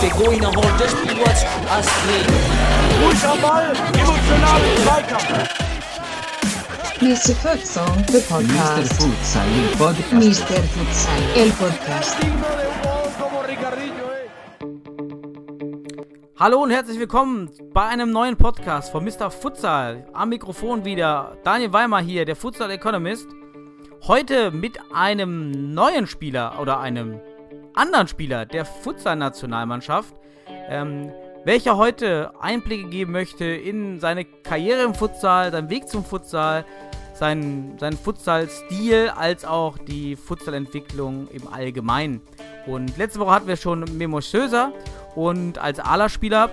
Der Going nach Hall, das Spiel was Astrid. Ruhig am Ball, emotional Zweikampf. Mr. Futsal, the Mr. podcast. Futsal, il podcast. Mr. Futsal, el podcast. Hallo und herzlich willkommen bei einem neuen Podcast von Mr. Futsal. Am Mikrofon wieder Daniel Weimer hier, der Futsal Economist. Heute mit einem neuen Spieler oder einem anderen Spieler der Futsal-Nationalmannschaft, ähm, welcher heute Einblicke geben möchte in seine Karriere im Futsal, seinen Weg zum Futsal, seinen, seinen Futsal-Stil als auch die Futsal-Entwicklung im Allgemeinen. Und letzte Woche hatten wir schon Memo Söser und als Ala-Spieler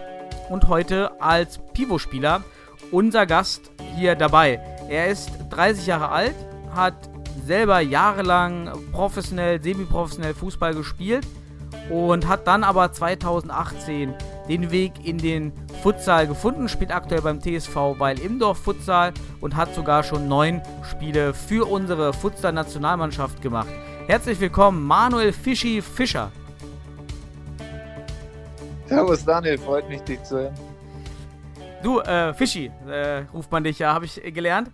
und heute als Pivot-Spieler unser Gast hier dabei. Er ist 30 Jahre alt, hat selber jahrelang professionell, semi-professionell Fußball gespielt und hat dann aber 2018 den Weg in den Futsal gefunden, spielt aktuell beim TSV Weil Imdorf Futsal und hat sogar schon neun Spiele für unsere Futsal-Nationalmannschaft gemacht. Herzlich willkommen, Manuel Fischi Fischer. Servus Daniel, freut mich, dich zu hören. Du, äh, Fischi, äh, ruft man dich ja, habe ich gelernt.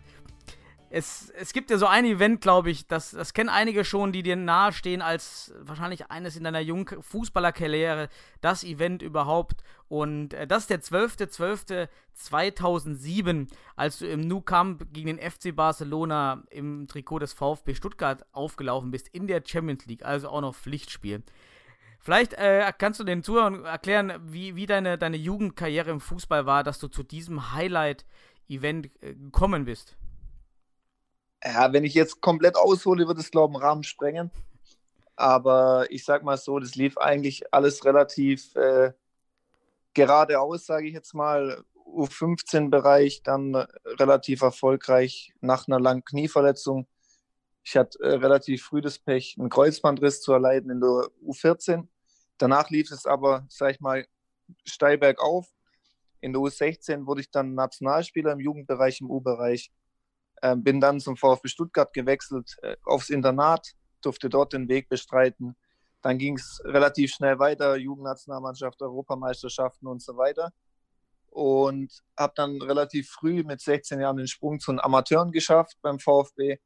Es, es gibt ja so ein Event, glaube ich, das, das kennen einige schon, die dir nahestehen als wahrscheinlich eines in deiner jungen Fußballerkarriere, das Event überhaupt. Und äh, das ist der 12.12.2007, als du im Nou Camp gegen den FC Barcelona im Trikot des VfB Stuttgart aufgelaufen bist, in der Champions League, also auch noch Pflichtspiel. Vielleicht äh, kannst du den Zuhörern erklären, wie, wie deine, deine Jugendkarriere im Fußball war, dass du zu diesem Highlight-Event äh, gekommen bist. Ja, wenn ich jetzt komplett aushole, wird es, glaube ich, einen Rahmen sprengen. Aber ich sag mal so, das lief eigentlich alles relativ äh, geradeaus, sage ich jetzt mal. U15-Bereich, dann relativ erfolgreich nach einer langen Knieverletzung. Ich hatte äh, relativ früh das Pech, einen Kreuzbandriss zu erleiden in der U14. Danach lief es aber, sag ich mal, steil bergauf. In der U16 wurde ich dann Nationalspieler im Jugendbereich, im U-Bereich. Ähm, bin dann zum VfB Stuttgart gewechselt, äh, aufs Internat, durfte dort den Weg bestreiten. Dann ging es relativ schnell weiter, Jugendnationalmannschaft, Europameisterschaften und so weiter. Und habe dann relativ früh mit 16 Jahren den Sprung zu den Amateuren geschafft beim VfB.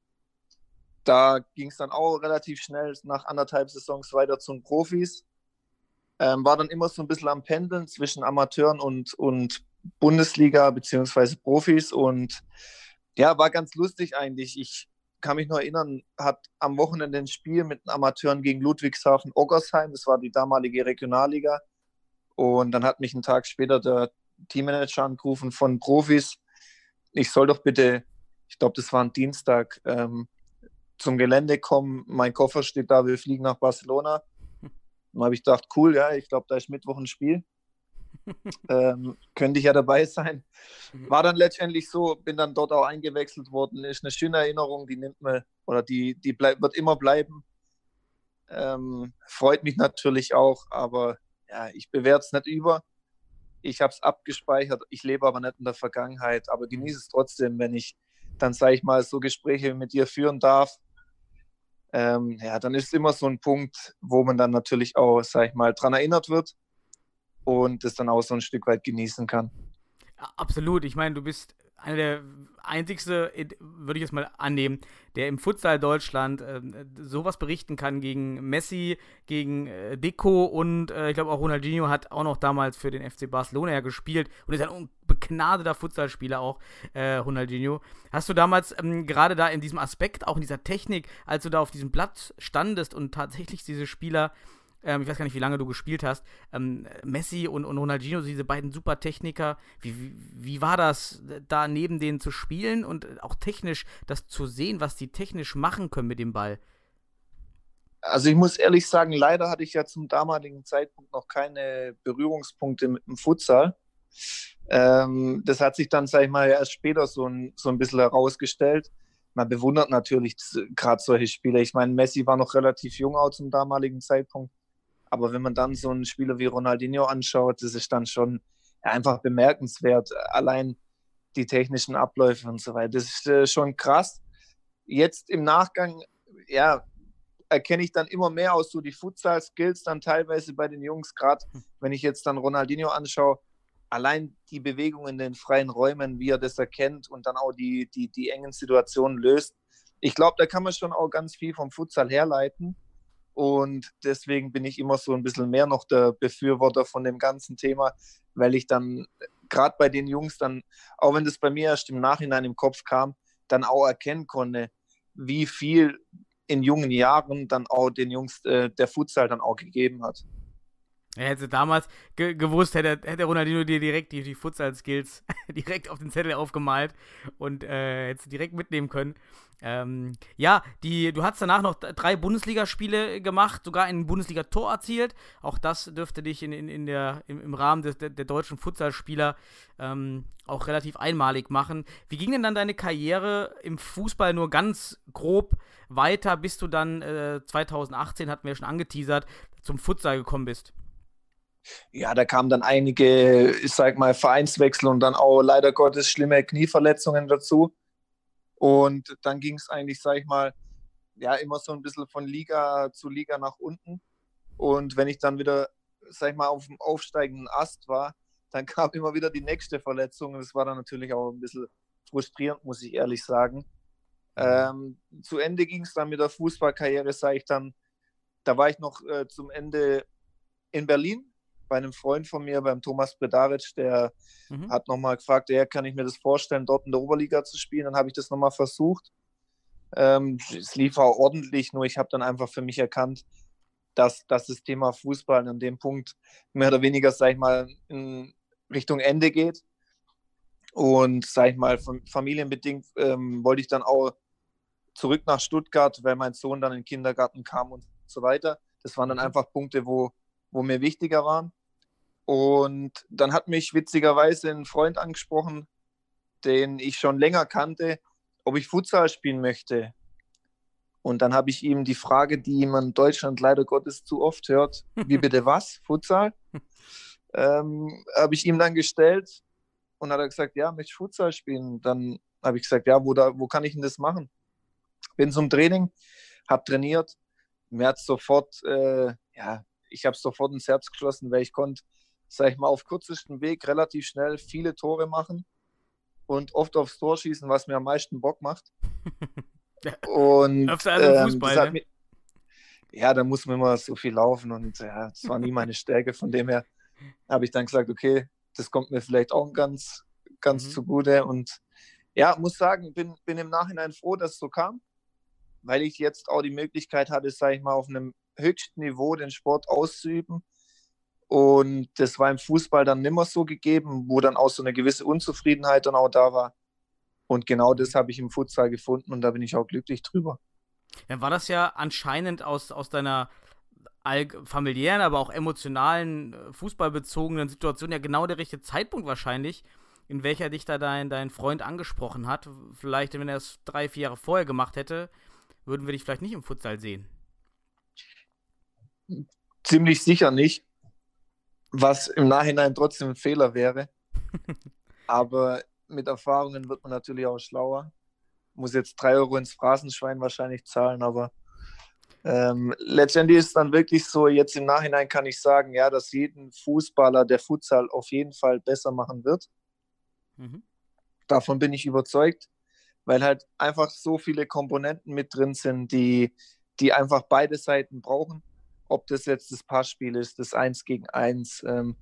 Da ging es dann auch relativ schnell nach anderthalb Saisons weiter zu den Profis. Ähm, war dann immer so ein bisschen am Pendeln zwischen Amateuren und, und Bundesliga beziehungsweise Profis und ja, war ganz lustig eigentlich. Ich kann mich noch erinnern, hat am Wochenende ein Spiel mit den Amateuren gegen Ludwigshafen Oggersheim, das war die damalige Regionalliga. Und dann hat mich einen Tag später der Teammanager angerufen von Profis. Ich soll doch bitte, ich glaube, das war ein Dienstag, ähm, zum Gelände kommen. Mein Koffer steht da, wir fliegen nach Barcelona. Dann habe ich gedacht, cool, ja, ich glaube, da ist Mittwoch ein Spiel. ähm, könnte ich ja dabei sein. War dann letztendlich so, bin dann dort auch eingewechselt worden. Ist eine schöne Erinnerung, die nimmt man oder die, die bleib, wird immer bleiben. Ähm, freut mich natürlich auch, aber ja, ich bewerte es nicht über. Ich habe es abgespeichert, ich lebe aber nicht in der Vergangenheit, aber genieße es trotzdem, wenn ich dann, sage ich mal, so Gespräche mit dir führen darf. Ähm, ja, dann ist immer so ein Punkt, wo man dann natürlich auch, sage ich mal, dran erinnert wird und es dann auch so ein Stück weit genießen kann. Ja, absolut. Ich meine, du bist einer der einzigste, würde ich jetzt mal annehmen, der im Futsal Deutschland äh, sowas berichten kann gegen Messi, gegen äh, Deco und äh, ich glaube auch Ronaldinho hat auch noch damals für den FC Barcelona ja gespielt und ist ein begnadeter Futsalspieler auch, äh, Ronaldinho. Hast du damals ähm, gerade da in diesem Aspekt, auch in dieser Technik, als du da auf diesem Blatt standest und tatsächlich diese Spieler ähm, ich weiß gar nicht, wie lange du gespielt hast, ähm, Messi und, und Ronaldinho, diese beiden super Techniker, wie, wie, wie war das, da neben denen zu spielen und auch technisch das zu sehen, was die technisch machen können mit dem Ball? Also ich muss ehrlich sagen, leider hatte ich ja zum damaligen Zeitpunkt noch keine Berührungspunkte mit dem Futsal. Ähm, das hat sich dann, sag ich mal, erst später so ein, so ein bisschen herausgestellt. Man bewundert natürlich gerade solche Spieler. Ich meine, Messi war noch relativ jung auch zum damaligen Zeitpunkt. Aber wenn man dann so einen Spieler wie Ronaldinho anschaut, das ist dann schon einfach bemerkenswert. Allein die technischen Abläufe und so weiter. Das ist äh, schon krass. jetzt im Nachgang, ja, erkenne ich dann immer mehr aus so die Futsal-Skills dann teilweise bei den Jungs, gerade wenn ich jetzt dann Ronaldinho anschaue, allein die Bewegung in den freien Räumen, wie er das erkennt und dann auch die, die, die engen Situationen löst. Ich glaube, da kann man schon auch ganz viel vom Futsal herleiten. Und deswegen bin ich immer so ein bisschen mehr noch der Befürworter von dem ganzen Thema, weil ich dann gerade bei den Jungs dann, auch wenn das bei mir erst im Nachhinein im Kopf kam, dann auch erkennen konnte, wie viel in jungen Jahren dann auch den Jungs äh, der Futsal dann auch gegeben hat. Er hätte damals ge gewusst, hätte, hätte Ronaldinho dir direkt die, die Futsal-Skills direkt auf den Zettel aufgemalt und äh, hätte direkt mitnehmen können. Ähm, ja, die, du hast danach noch drei Bundesligaspiele gemacht, sogar ein Bundesliga-Tor erzielt. Auch das dürfte dich in, in, in der, im, im Rahmen des, der, der deutschen Futsalspieler ähm, auch relativ einmalig machen. Wie ging denn dann deine Karriere im Fußball nur ganz grob weiter, bis du dann äh, 2018, hatten wir schon angeteasert, zum Futsal gekommen bist? Ja, da kamen dann einige, ich sag mal, Vereinswechsel und dann auch leider Gottes schlimme Knieverletzungen dazu. Und dann ging es eigentlich, sag ich mal, ja, immer so ein bisschen von Liga zu Liga nach unten. Und wenn ich dann wieder, sag ich mal, auf dem aufsteigenden Ast war, dann kam immer wieder die nächste Verletzung. Und das war dann natürlich auch ein bisschen frustrierend, muss ich ehrlich sagen. Ähm, zu Ende ging es dann mit der Fußballkarriere, sage ich dann, da war ich noch äh, zum Ende in Berlin bei einem Freund von mir, beim Thomas Bredaric, der mhm. hat nochmal gefragt, ja, kann ich mir das vorstellen, dort in der Oberliga zu spielen? Dann habe ich das nochmal versucht. Ähm, es lief auch ordentlich, nur ich habe dann einfach für mich erkannt, dass, dass das Thema Fußball an dem Punkt mehr oder weniger, sag ich mal, in Richtung Ende geht. Und, sag ich mal, familienbedingt ähm, wollte ich dann auch zurück nach Stuttgart, weil mein Sohn dann in den Kindergarten kam und so weiter. Das waren dann mhm. einfach Punkte, wo, wo mir wichtiger waren. Und dann hat mich witzigerweise ein Freund angesprochen, den ich schon länger kannte, ob ich Futsal spielen möchte. Und dann habe ich ihm die Frage, die man in Deutschland leider Gottes zu oft hört, wie bitte was, Futsal? ähm, habe ich ihm dann gestellt und hat er gesagt, ja, möchte ich Futsal spielen? Dann habe ich gesagt, ja, wo, da, wo kann ich denn das machen? Bin zum Training, habe trainiert. Mir hat sofort, äh, ja, ich habe sofort ins Herz geschlossen, weil ich konnte sag ich mal, auf kürzesten Weg relativ schnell viele Tore machen und oft aufs Tor schießen, was mir am meisten Bock macht. und ähm, Fußball, ne? ja, da muss man immer so viel laufen und ja, das war nie meine Stärke. Von dem her habe ich dann gesagt, okay, das kommt mir vielleicht auch ganz, ganz mhm. zugute. Und ja, muss sagen, bin, bin im Nachhinein froh, dass es so kam, weil ich jetzt auch die Möglichkeit hatte, sage ich mal, auf einem höchsten Niveau den Sport auszuüben und das war im Fußball dann nimmer so gegeben, wo dann auch so eine gewisse Unzufriedenheit dann auch da war. Und genau das habe ich im Futsal gefunden und da bin ich auch glücklich drüber. Dann war das ja anscheinend aus, aus deiner familiären, aber auch emotionalen, äh, fußballbezogenen Situation ja genau der richtige Zeitpunkt wahrscheinlich, in welcher dich da dein, dein Freund angesprochen hat. Vielleicht, wenn er es drei, vier Jahre vorher gemacht hätte, würden wir dich vielleicht nicht im Futsal sehen. Ziemlich sicher nicht was im Nachhinein trotzdem ein Fehler wäre. Aber mit Erfahrungen wird man natürlich auch schlauer. Muss jetzt drei Euro ins Phrasenschwein wahrscheinlich zahlen, aber ähm, letztendlich ist es dann wirklich so, jetzt im Nachhinein kann ich sagen, ja, dass jeden Fußballer der Futsal auf jeden Fall besser machen wird. Mhm. Davon bin ich überzeugt, weil halt einfach so viele Komponenten mit drin sind, die, die einfach beide Seiten brauchen ob das jetzt das Passspiel ist, das Eins gegen Eins, ähm,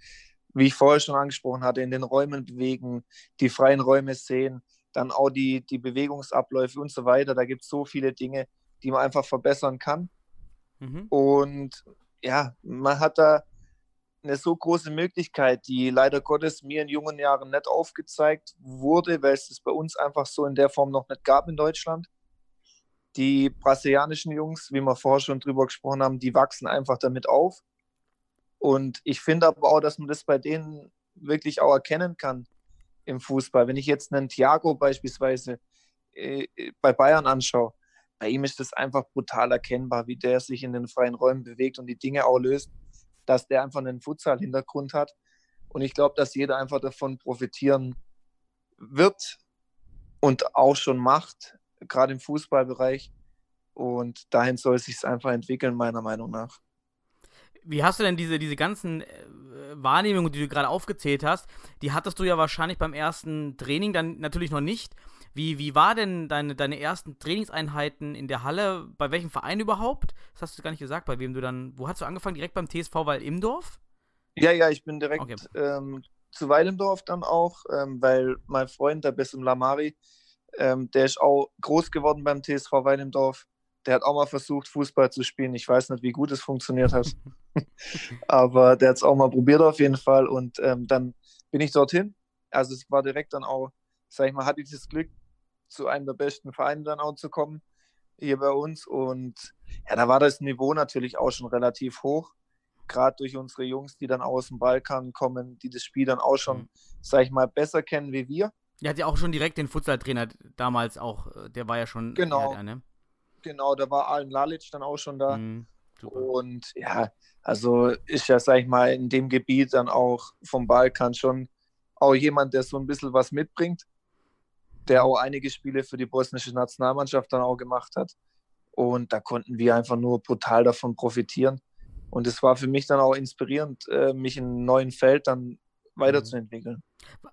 wie ich vorher schon angesprochen hatte, in den Räumen bewegen, die freien Räume sehen, dann auch die, die Bewegungsabläufe und so weiter. Da gibt es so viele Dinge, die man einfach verbessern kann. Mhm. Und ja, man hat da eine so große Möglichkeit, die leider Gottes mir in jungen Jahren nicht aufgezeigt wurde, weil es das bei uns einfach so in der Form noch nicht gab in Deutschland. Die brasilianischen Jungs, wie wir vorher schon drüber gesprochen haben, die wachsen einfach damit auf. Und ich finde aber auch, dass man das bei denen wirklich auch erkennen kann im Fußball. Wenn ich jetzt einen Thiago beispielsweise äh, bei Bayern anschaue, bei ihm ist das einfach brutal erkennbar, wie der sich in den freien Räumen bewegt und die Dinge auch löst, dass der einfach einen Futsal-Hintergrund hat. Und ich glaube, dass jeder einfach davon profitieren wird und auch schon macht, gerade im Fußballbereich. Und dahin soll es sich einfach entwickeln, meiner Meinung nach. Wie hast du denn diese, diese ganzen äh, Wahrnehmungen, die du gerade aufgezählt hast, die hattest du ja wahrscheinlich beim ersten Training dann natürlich noch nicht. Wie, wie war denn deine, deine ersten Trainingseinheiten in der Halle? Bei welchem Verein überhaupt? Das hast du gar nicht gesagt, bei wem du dann. Wo hast du angefangen? Direkt beim TSV Weil Imdorf? Ja, ja, ich bin direkt Okay. ähm, zu Weilendorf dann auch, ähm, weil mein Freund, der Bessim Lamari, ähm, der ist auch groß geworden beim TSV Weilendorf. Der hat auch mal versucht, Fußball zu spielen. Ich weiß nicht, wie gut es funktioniert hat. Aber der hat es auch mal probiert auf jeden Fall. Und ähm, dann bin ich dorthin. Also es war direkt dann auch, sag ich mal, hatte ich das Glück, zu einem der besten Vereine dann auch zu kommen, hier bei uns. Und ja, da war das Niveau natürlich auch schon relativ hoch. Gerade durch unsere Jungs, die dann aus dem Balkan kommen, die das Spiel dann auch schon, Mhm. sag ich mal, besser kennen wie wir. Der hat ja auch schon direkt den Futsal-Trainer damals auch, äh, der war ja schon. Genau. Der, ne? Genau, da war Alen Lalic dann auch schon da. Mhm. Und ja, also ist ja, sag ich mal, in dem Gebiet dann auch vom Balkan schon auch jemand, der so ein bisschen was mitbringt, der auch einige Spiele für die bosnische Nationalmannschaft dann auch gemacht hat. Und da konnten wir einfach nur brutal davon profitieren. Und es war für mich dann auch inspirierend, äh, mich in einem neuen Feld dann weiterzuentwickeln.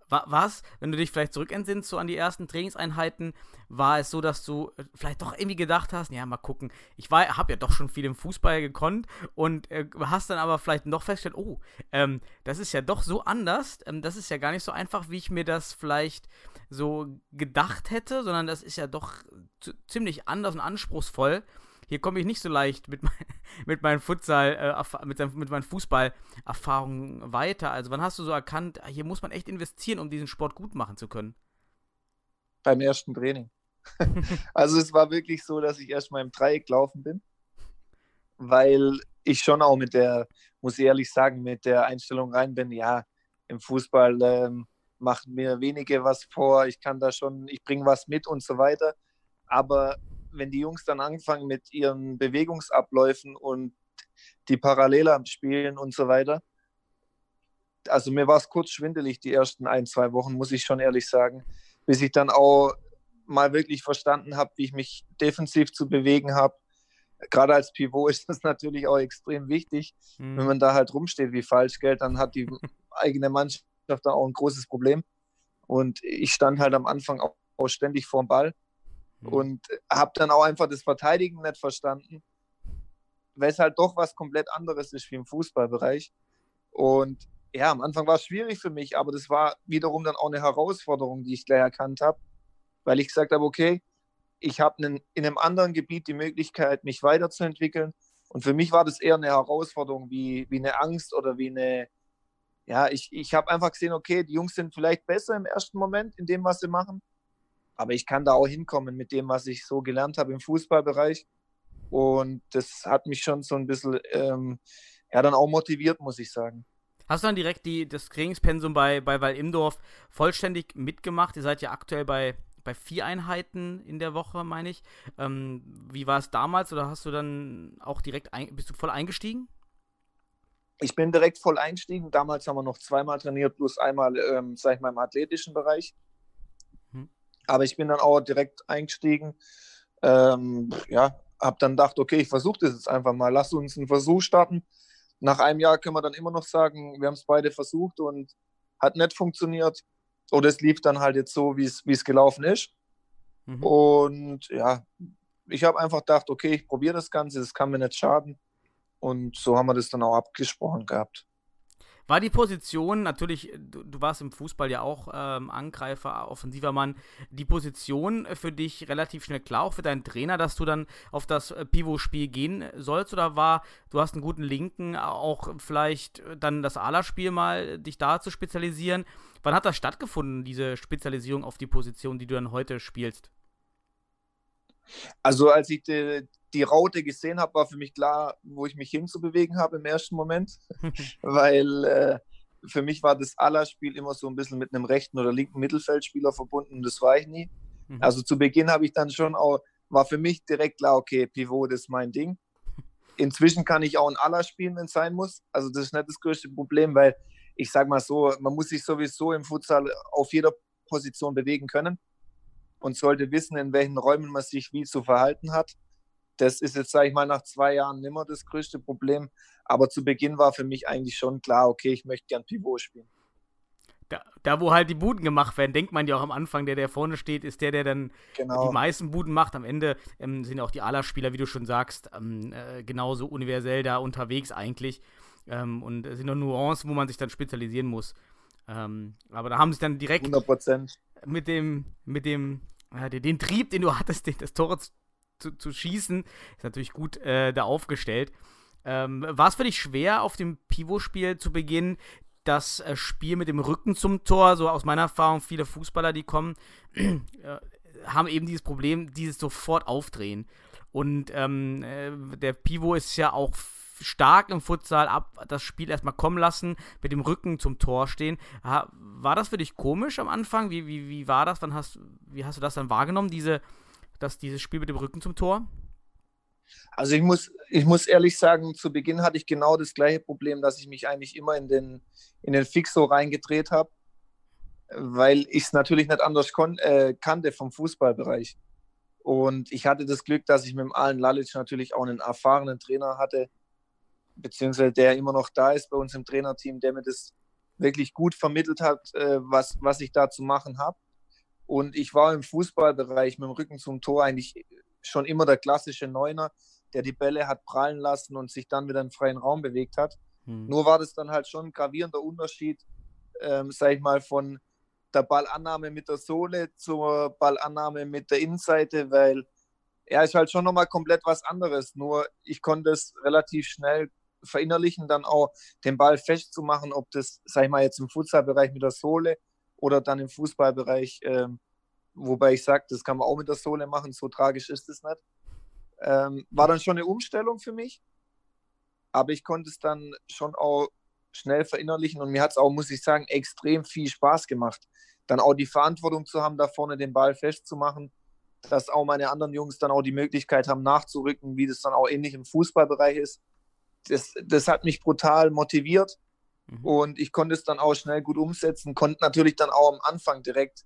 War, was, wenn du dich vielleicht zurückentsinnst, so an die ersten Trainingseinheiten, war es so, dass du äh, vielleicht doch irgendwie gedacht hast, ja, mal gucken, ich war, habe ja doch schon viel im Fußball gekonnt und äh, hast dann aber vielleicht noch festgestellt, oh, ähm, das ist ja doch so anders, ähm, das ist ja gar nicht so einfach, wie ich mir das vielleicht so gedacht hätte, sondern das ist ja doch zu, ziemlich anders und anspruchsvoll. Hier komme ich nicht so leicht mit, mein, mit meinen Futsal, äh, mit, seinem- mit meinen Fußballerfahrungen weiter. Also wann hast du so erkannt, ah, hier muss man echt investieren, um diesen Sport gut machen zu können? beim ersten Training. also es war wirklich so, dass ich erst mal im Dreieck gelaufen bin, weil ich schon auch mit der, muss ich ehrlich sagen, mit der Einstellung rein bin, ja, im Fußball ähm, machen mir wenige was vor, ich kann da schon, ich bringe was mit und so weiter. Aber wenn die Jungs dann anfangen mit ihren Bewegungsabläufen und die Parallel spielen und so weiter, also mir war es kurz schwindelig die ersten ein, zwei Wochen, muss ich schon ehrlich sagen bis ich dann auch mal wirklich verstanden habe, wie ich mich defensiv zu bewegen habe. Gerade als Pivot ist das natürlich auch extrem wichtig. Hm. Wenn man da halt rumsteht wie Falschgeld, dann hat die eigene Mannschaft da auch ein großes Problem. Und ich stand halt am Anfang auch, auch ständig vorm Ball Hm. und habe dann auch einfach das Verteidigen nicht verstanden, weil es halt doch was komplett anderes ist wie im Fußballbereich. Und ja, am Anfang war es schwierig für mich, aber das war wiederum dann auch eine Herausforderung, die ich gleich erkannt habe, weil ich gesagt habe, okay, ich habe in einem anderen Gebiet die Möglichkeit, mich weiterzuentwickeln. Und für mich war das eher eine Herausforderung, wie, wie eine Angst oder wie eine, ja, ich, ich habe einfach gesehen, okay, die Jungs sind vielleicht besser im ersten Moment in dem, was sie machen, aber ich kann da auch hinkommen mit dem, was ich so gelernt habe im Fußballbereich. Und das hat mich schon so ein bisschen, ähm, ja, dann auch motiviert, muss ich sagen. Hast du dann direkt die, das Trainingspensum bei, bei Weil Imdorf vollständig mitgemacht? Ihr seid ja aktuell bei, bei vier Einheiten in der Woche, meine ich. Ähm, wie war es damals oder hast du dann auch direkt, ein, bist du voll eingestiegen? Ich bin direkt voll einstiegen. Damals haben wir noch zweimal trainiert, plus einmal, ähm, sag ich mal, im athletischen Bereich. Aber ich bin dann auch direkt eingestiegen. Ähm, ja, habe dann gedacht, okay, ich versuche das jetzt einfach mal. Lass uns einen Versuch starten. Nach einem Jahr können wir dann immer noch sagen, wir haben es beide versucht und hat nicht funktioniert. Oder es lief dann halt jetzt so, wie es wie es gelaufen ist. Mhm. Und ja, ich habe einfach gedacht, okay, ich probiere das Ganze, das kann mir nicht schaden. Und so haben wir das dann auch abgesprochen gehabt. War die Position, natürlich, du, du warst im Fußball ja auch ähm, Angreifer, offensiver Mann, die Position für dich relativ schnell klar, auch für deinen Trainer, dass du dann auf das äh, Pivot-Spiel gehen sollst? Oder war, du hast einen guten Linken, auch vielleicht dann das Ala-Spiel mal, dich da zu spezialisieren? Wann hat das stattgefunden, diese Spezialisierung auf die Position, die du dann heute spielst? Also als ich die, Raute gesehen habe, war für mich klar, wo ich mich hinzubewegen habe im ersten Moment, weil äh, für mich war das Aller-Spiel immer so ein bisschen mit einem rechten oder linken Mittelfeldspieler verbunden. Das war ich nie. Mhm. Also zu Beginn habe ich dann schon auch, war für mich direkt klar, okay, Pivot, das ist mein Ding. Inzwischen kann ich auch ein Aller spielen, wenn es sein muss. Also das ist nicht das größte Problem, weil ich sage mal so, man muss sich sowieso im Futsal auf jeder Position bewegen können. und sollte wissen, in welchen Räumen man sich wie zu verhalten hat. Das ist jetzt, sage ich mal, nach zwei Jahren nimmer das größte Problem. Aber zu Beginn war für mich eigentlich schon klar, okay, ich möchte gern Pivot spielen. Da, da, wo halt die Buden gemacht werden, denkt man ja auch am Anfang, der, der vorne steht, ist der, der dann Genau. die meisten Buden macht. Am Ende ähm, sind auch die Ala-Spieler, wie du schon sagst, ähm, äh, genauso universell da unterwegs eigentlich. Ähm, und es sind nur Nuancen, wo man sich dann spezialisieren muss. Ähm, aber da haben sich dann direkt 100 Prozent. mit dem, mit dem, äh, den, den Trieb, den du hattest, den, das Tor zu, zu schießen, ist natürlich gut äh, da aufgestellt. Ähm, war es für dich schwer, auf dem Pivot-Spiel zu beginnen, das äh, Spiel mit dem Rücken zum Tor? So aus meiner Erfahrung, viele Fußballer, die kommen, äh, haben eben dieses Problem, dieses sofort aufdrehen. Und ähm, äh, der Pivot ist ja auch stark im Futsal ab, das Spiel erstmal kommen lassen, mit dem Rücken zum Tor stehen. War das für dich komisch am Anfang? Wie, wie, wie war das? Wann hast, wie hast du das dann wahrgenommen, diese, das, dieses Spiel mit dem Rücken zum Tor? Also ich muss, ich muss ehrlich sagen, zu Beginn hatte ich genau das gleiche Problem, dass ich mich eigentlich immer in den, in den Fixo reingedreht habe, weil ich es natürlich nicht anders äh, kannte vom Fußballbereich. Und ich hatte das Glück, dass ich mit dem Alan Lalic natürlich auch einen erfahrenen Trainer hatte, beziehungsweise der immer noch da ist bei uns im Trainerteam, der mir das wirklich gut vermittelt hat, äh, was, was ich da zu machen habe. Und ich war im Fußballbereich mit dem Rücken zum Tor eigentlich schon immer der klassische Neuner, der die Bälle hat prallen lassen und sich dann wieder im freien Raum bewegt hat. Hm. Nur war das dann halt schon ein gravierender Unterschied, ähm, sag ich mal, von der Ballannahme mit der Sohle zur Ballannahme mit der Innenseite, weil er ist halt schon nochmal komplett was anderes. Nur ich konnte es relativ schnell verinnerlichen, dann auch den Ball festzumachen, ob das, sag ich mal, jetzt im Futsalbereich mit der Sohle oder dann im Fußballbereich, ähm, wobei ich sage, das kann man auch mit der Sohle machen, so tragisch ist es nicht. Ähm, war dann schon eine Umstellung für mich, aber ich konnte es dann schon auch schnell verinnerlichen und mir hat es auch, muss ich sagen, extrem viel Spaß gemacht. Dann auch die Verantwortung zu haben, da vorne den Ball festzumachen, dass auch meine anderen Jungs dann auch die Möglichkeit haben, nachzurücken, wie das dann auch ähnlich im Fußballbereich ist. Das, das hat mich brutal motiviert Mhm. und ich konnte es dann auch schnell gut umsetzen, konnte natürlich dann auch am Anfang direkt,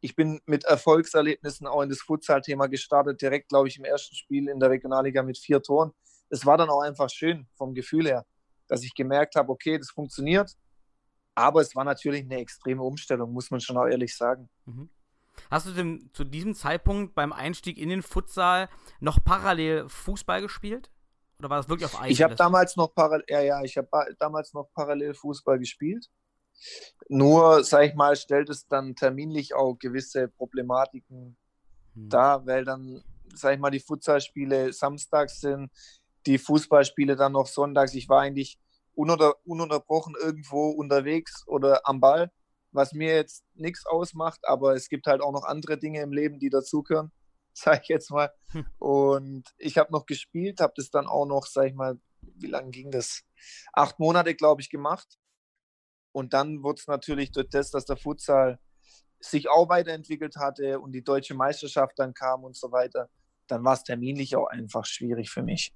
ich bin mit Erfolgserlebnissen auch in das Futsal-Thema gestartet, direkt, glaube ich, im ersten Spiel in der Regionalliga mit vier Toren. Es war dann auch einfach schön vom Gefühl her, dass ich gemerkt habe, okay, das funktioniert. Aber es war natürlich eine extreme Umstellung, muss man schon auch ehrlich sagen. Hast du denn zu diesem Zeitpunkt beim Einstieg in den Futsal noch parallel Fußball gespielt? Oder war das wirklich auf Eis? Ich habe damals noch parallel, ja, ja, ich habe damals noch parallel Fußball gespielt. Nur, sag ich mal, stellt es dann terminlich auch gewisse Problematiken Hm. dar, weil dann, sag ich mal, die Futsalspiele samstags sind, die Fußballspiele dann noch sonntags. Ich war eigentlich ununter, ununterbrochen irgendwo unterwegs oder am Ball, was mir jetzt nichts ausmacht, aber es gibt halt auch noch andere Dinge im Leben, die dazugehören, sag ich jetzt mal. Hm. Und ich habe noch gespielt, habe das dann auch noch, sag ich mal, wie lange ging das? Acht Monate, glaube ich, gemacht. Und dann wurde es natürlich durch das, dass der Futsal sich auch weiterentwickelt hatte und die deutsche Meisterschaft dann kam und so weiter, dann war es terminlich auch einfach schwierig für mich.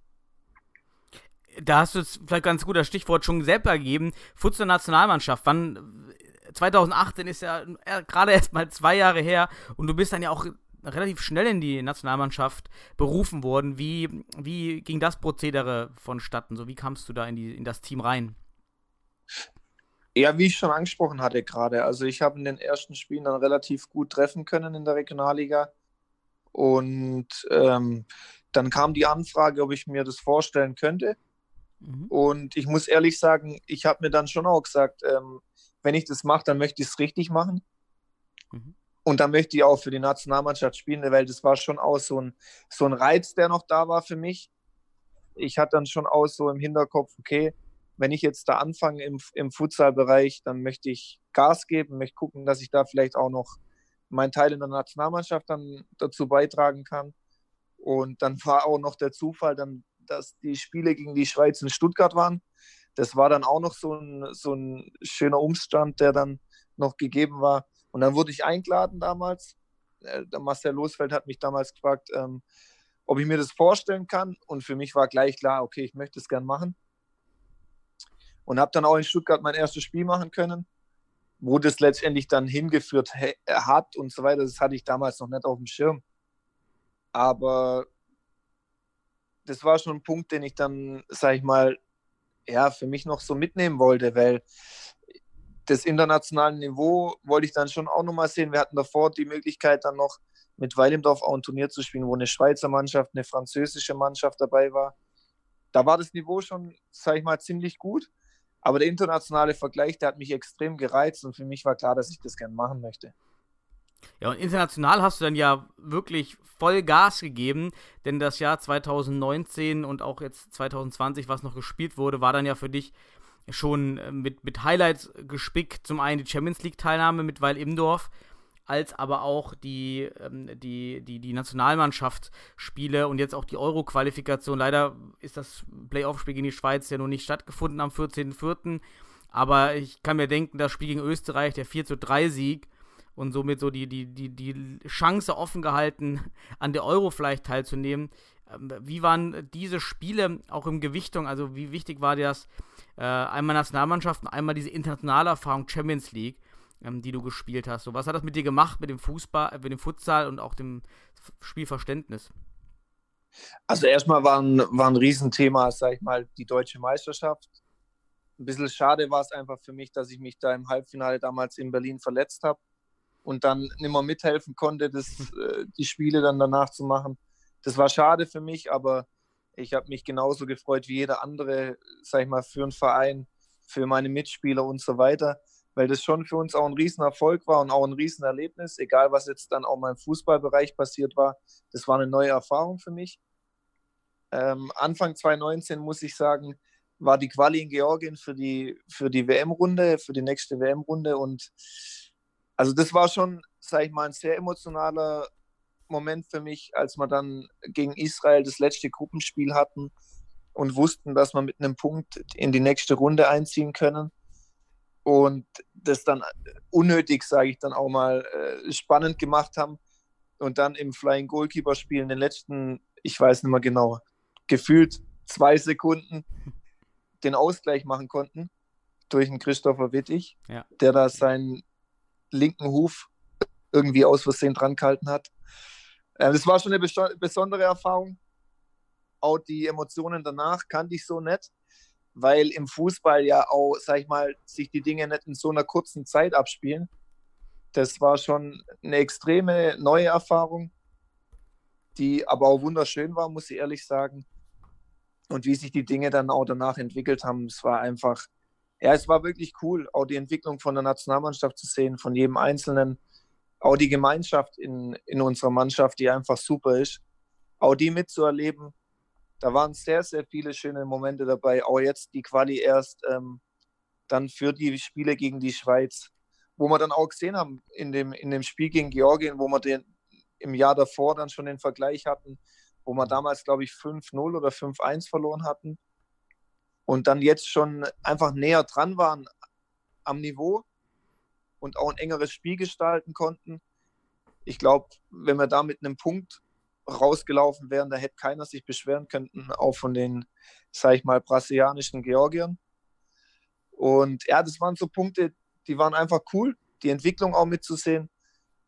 Da hast du jetzt vielleicht ganz gut das Stichwort schon selber gegeben. Futsal-Nationalmannschaft. Wann? 2018 ist ja äh, gerade erst mal zwei Jahre her und du bist dann ja auch relativ schnell in die Nationalmannschaft berufen worden. Wie, wie ging das Prozedere vonstatten? So, wie kamst du da in, die, in das Team rein? Ja, wie ich schon angesprochen hatte gerade. Also ich habe in den ersten Spielen dann relativ gut treffen können in der Regionalliga. Und ähm, dann kam die Anfrage, ob ich mir das vorstellen könnte. Mhm. Und ich muss ehrlich sagen, ich habe mir dann schon auch gesagt, ähm, wenn ich das mache, dann möchte ich es richtig machen. Mhm. Und dann möchte ich auch für die Nationalmannschaft spielen, weil das war schon auch so ein, so ein Reiz, der noch da war für mich. Ich hatte dann schon auch so im Hinterkopf, okay, wenn ich jetzt da anfange im, im Futsal-Bereich, dann möchte ich Gas geben, möchte gucken, dass ich da vielleicht auch noch meinen Teil in der Nationalmannschaft dann dazu beitragen kann. Und dann war auch noch der Zufall, dann, dass die Spiele gegen die Schweiz in Stuttgart waren. Das war dann auch noch so ein, so ein schöner Umstand, der dann noch gegeben war. Und dann wurde ich eingeladen damals. Äh, Der Marcel Losfeld hat mich damals gefragt, ähm, ob ich mir das vorstellen kann. Und für mich war gleich klar, okay, ich möchte es gern machen. Und habe dann auch in Stuttgart mein erstes Spiel machen können. wo das letztendlich dann hingeführt hat und so weiter, das hatte ich damals noch nicht auf dem Schirm. Aber das war schon ein Punkt, den ich dann, sag ich mal, ja, für mich noch so mitnehmen wollte, weil das internationale Niveau wollte ich dann schon auch nochmal sehen. Wir hatten davor die Möglichkeit, dann noch mit Weilimdorf auch ein Turnier zu spielen, wo eine Schweizer Mannschaft, eine französische Mannschaft dabei war. Da war das Niveau schon, sag ich mal, ziemlich gut. Aber der internationale Vergleich, der hat mich extrem gereizt und für mich war klar, dass ich das gerne machen möchte. Ja, und international hast du dann ja wirklich voll Gas gegeben, denn das Jahr 2019 und auch jetzt 2020, was noch gespielt wurde, war dann ja für dich schon äh, mit, mit Highlights gespickt. Zum einen die Champions League-Teilnahme mit Weil Imdorf, als aber auch die, ähm, die, die, die Nationalmannschaftsspiele und jetzt auch die Euro-Qualifikation. Leider ist das Playoff-Spiel gegen die Schweiz ja noch nicht stattgefunden am 14.04. Aber ich kann mir denken, das Spiel gegen Österreich, der 4 zu 3 Sieg, und somit so die, die, die, die Chance offen gehalten, an der Euro vielleicht teilzunehmen. Ähm, wie waren diese Spiele auch im Gewichtung? Also wie wichtig war dir das? Äh, einmal Nationalmannschaften, einmal diese internationale Erfahrung Champions League, ähm, die du gespielt hast. So, was hat das mit dir gemacht, mit dem Fußball, äh, mit dem Futsal und auch dem Spielverständnis? Also erstmal war ein, war ein Riesenthema, sag ich mal, die deutsche Meisterschaft. Ein bisschen schade war es einfach für mich, dass ich mich da im Halbfinale damals in Berlin verletzt habe und dann nicht mehr mithelfen konnte, das, äh, die Spiele dann danach zu machen. Das war schade für mich, aber ich habe mich genauso gefreut wie jeder andere, sag ich mal, für einen Verein, für meine Mitspieler und so weiter, weil das schon für uns auch ein Riesenerfolg war und auch ein Riesenerlebnis, egal was jetzt dann auch mal im Fußballbereich passiert war. Das war eine neue Erfahrung für mich. Ähm, Anfang 2019 muss ich sagen, war die Quali in Georgien für die, für die WM-Runde, für die nächste WM-Runde und also das war schon, sage ich mal, ein sehr emotionaler Moment für mich, als wir dann gegen Israel das letzte Gruppenspiel hatten und wussten, dass wir mit einem Punkt in die nächste Runde einziehen können. Und das dann unnötig, sage ich dann auch mal, äh, spannend gemacht haben. Und dann im Flying Goalkeeper Spiel in den letzten, ich weiß nicht mehr genau, gefühlt zwei Sekunden den Ausgleich machen konnten durch einen Christopher Wittig, ja. der da sein linken Huf irgendwie aus Versehen dran gehalten hat. Äh, das war schon eine besondere Erfahrung. Auch die Emotionen danach kannte ich so nicht, weil im Fußball ja auch, sag ich mal, sich die Dinge nicht in so einer kurzen Zeit abspielen. Das war schon eine extreme neue Erfahrung, die aber auch wunderschön war, muss ich ehrlich sagen. Und wie sich die Dinge dann auch danach entwickelt haben, es war einfach ja, es war wirklich cool, auch die Entwicklung von der Nationalmannschaft zu sehen, von jedem Einzelnen, auch die Gemeinschaft in, in unserer Mannschaft, die einfach super ist, auch die mitzuerleben. Da waren sehr, sehr viele schöne Momente dabei, auch jetzt die Quali erst ähm, dann für die Spiele gegen die Schweiz, wo wir dann auch gesehen haben in dem, in dem Spiel gegen Georgien, wo wir den, im Jahr davor dann schon den Vergleich hatten, wo wir damals, glaube ich, 5-0 oder 5-1 verloren hatten und dann jetzt schon einfach näher dran waren am Niveau und auch ein engeres Spiel gestalten konnten. Ich glaube, wenn wir da mit einem Punkt rausgelaufen wären, da hätte keiner sich beschweren können, auch von den, sag ich mal, brasilianischen Georgiern. Und ja, das waren so Punkte, die waren einfach cool, die Entwicklung auch mitzusehen.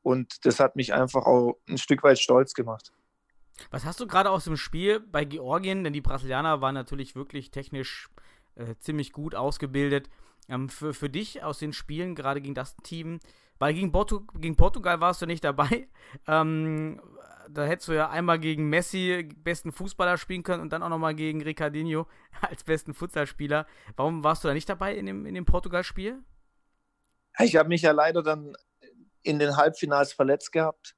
Und das hat mich einfach auch ein Stück weit stolz gemacht. Was hast du gerade aus dem Spiel bei Georgien? Denn die Brasilianer waren natürlich wirklich technisch äh, ziemlich gut ausgebildet. Ähm, für, für dich aus den Spielen, gerade gegen das Team, weil gegen, Portu gegen Portugal warst du nicht dabei. Ähm, da hättest du ja einmal gegen Messi besten Fußballer spielen können und dann auch nochmal gegen Ricardinho als besten Futsalspieler. Warum warst du da nicht dabei in dem, in dem Portugal-Spiel? Ich habe mich ja leider dann in den Halbfinals verletzt gehabt.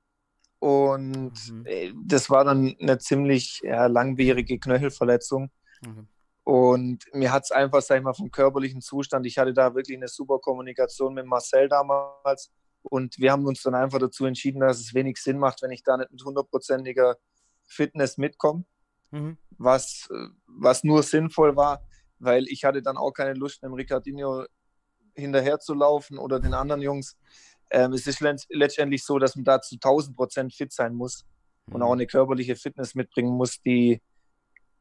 Und mhm. Äh, das war dann eine ziemlich ja, langwierige Knöchelverletzung. Mhm. Und mir hat es einfach, sag ich mal, vom körperlichen Zustand, ich hatte da wirklich eine super Kommunikation mit Marcel damals. Und wir haben uns dann einfach dazu entschieden, dass es wenig Sinn macht, wenn ich da nicht mit hundertprozentiger Fitness mitkomme. Mhm. Was, was nur sinnvoll war, weil ich hatte dann auch keine Lust, dem Ricardinho hinterher zu laufen oder den anderen Jungs. Ähm, es ist letztendlich so, dass man da zu 1000 Prozent fit sein muss mhm. und auch eine körperliche Fitness mitbringen muss, die,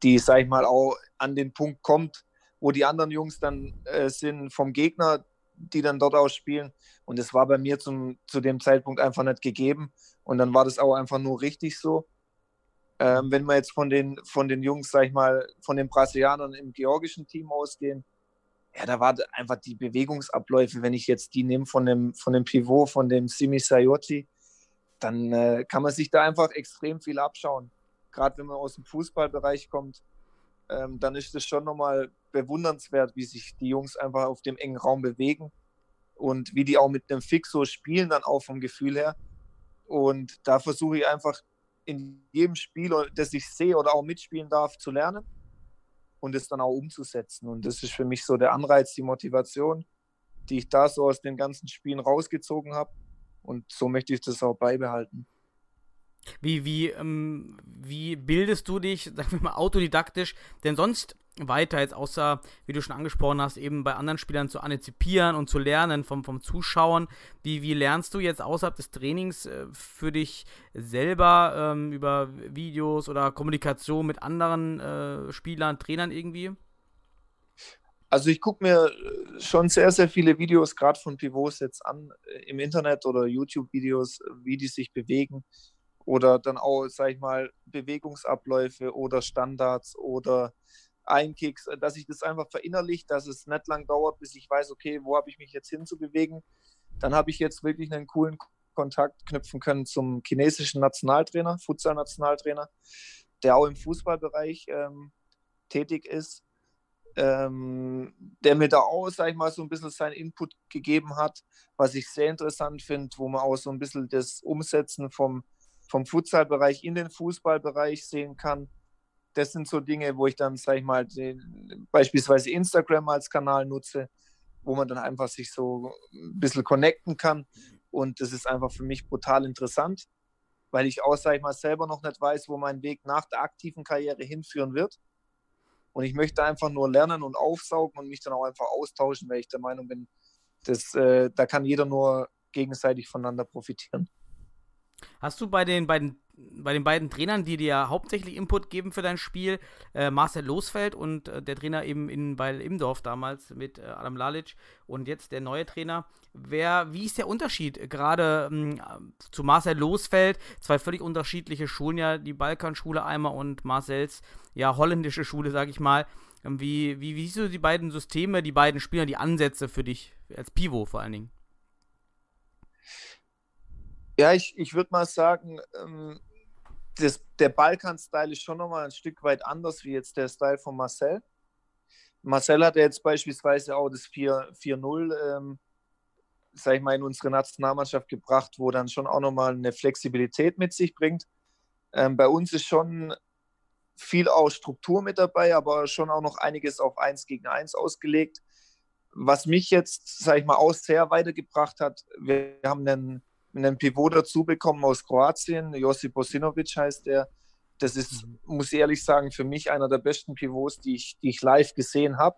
die, sag ich mal, auch an den Punkt kommt, wo die anderen Jungs dann äh, sind vom Gegner, die dann dort ausspielen. Und das war bei mir zum, zu dem Zeitpunkt einfach nicht gegeben. Und dann war das auch einfach nur richtig so. Ähm, wenn wir jetzt von den, von den Jungs, sag ich mal, von den Brasilianern im georgischen Team ausgehen, ja, da war einfach die Bewegungsabläufe, wenn ich jetzt die nehme von dem, von dem Pivot, von dem Simi Sayoti, dann äh, kann man sich da einfach extrem viel abschauen. Gerade wenn man aus dem Fußballbereich kommt, ähm, dann ist es schon nochmal bewundernswert, wie sich die Jungs einfach auf dem engen Raum bewegen und wie die auch mit einem Fixo spielen, dann auch vom Gefühl her. Und da versuche ich einfach in jedem Spiel, das ich sehe oder auch mitspielen darf, zu lernen und es dann auch umzusetzen. Und das ist für mich so der Anreiz, die Motivation, die ich da so aus den ganzen Spielen rausgezogen habe. Und so möchte ich das auch beibehalten. Wie, wie, ähm, wie bildest du dich, sagen wir mal, autodidaktisch denn sonst weiter, jetzt außer, wie du schon angesprochen hast, eben bei anderen Spielern zu antizipieren und zu lernen vom, vom Zuschauen? Wie, wie lernst du jetzt außerhalb des Trainings äh, für dich selber ähm, über Videos oder Kommunikation mit anderen äh, Spielern, Trainern irgendwie? Also ich gucke mir äh, schon sehr, sehr viele Videos, gerade von Pivots jetzt an, äh, im Internet oder YouTube-Videos, wie die sich bewegen oder dann auch, sag ich mal, Bewegungsabläufe oder Standards oder Einkicks, dass ich das einfach verinnerlicht, dass es nicht lang dauert, bis ich weiß, okay, wo habe ich mich jetzt hinzubewegen. Dann habe ich jetzt wirklich einen coolen Kontakt knüpfen können zum chinesischen Nationaltrainer, Futsal-Nationaltrainer, der auch im Fußballbereich ähm, tätig ist, ähm, der mir da auch, sag ich mal, so ein bisschen seinen Input gegeben hat, was ich sehr interessant finde, wo man auch so ein bisschen das Umsetzen vom vom Futsalbereich in den Fußballbereich sehen kann. Das sind so Dinge, wo ich dann, sage ich mal, den, beispielsweise Instagram als Kanal nutze, wo man dann einfach sich so ein bisschen connecten kann. Und das ist einfach für mich brutal interessant, weil ich auch, sage ich mal, selber noch nicht weiß, wo mein Weg nach der aktiven Karriere hinführen wird. Und ich möchte einfach nur lernen und aufsaugen und mich dann auch einfach austauschen, weil ich der Meinung bin, dass, äh, da kann jeder nur gegenseitig voneinander profitieren. Hast du bei den beiden bei den beiden Trainern, die dir hauptsächlich Input geben für dein Spiel, äh, Marcel Losfeld und äh, der Trainer eben in Weil Imdorf damals mit äh, Adam Lalic und jetzt der neue Trainer. Wer, wie ist der Unterschied gerade ähm, zu Marcel Losfeld? Zwei völlig unterschiedliche Schulen, ja, die Balkanschule einmal und Marcels ja holländische Schule, sag ich mal. Ähm, wie, wie, wie siehst du die beiden Systeme, die beiden Spieler, die Ansätze für dich als Pivot vor allen Dingen? Ja, ich, ich würde mal sagen, ähm, das, der Balkan-Style ist schon nochmal ein Stück weit anders wie jetzt der Style von Marcel. Marcel hat ja jetzt beispielsweise auch das 4-0, ähm, sag ich mal, in unsere Nationalmannschaft gebracht, wo dann schon auch nochmal eine Flexibilität mit sich bringt. Ähm, bei uns ist schon viel auch Struktur mit dabei, aber schon auch noch einiges auf 1 gegen 1 ausgelegt. Was mich jetzt, sag ich mal, auch sehr weitergebracht hat, wir haben einen einen Pivot dazu bekommen aus Kroatien. Josip Bosinovic heißt der. Das ist, mhm. muss ich ehrlich sagen, für mich einer der besten Pivots, die ich, die ich live gesehen habe.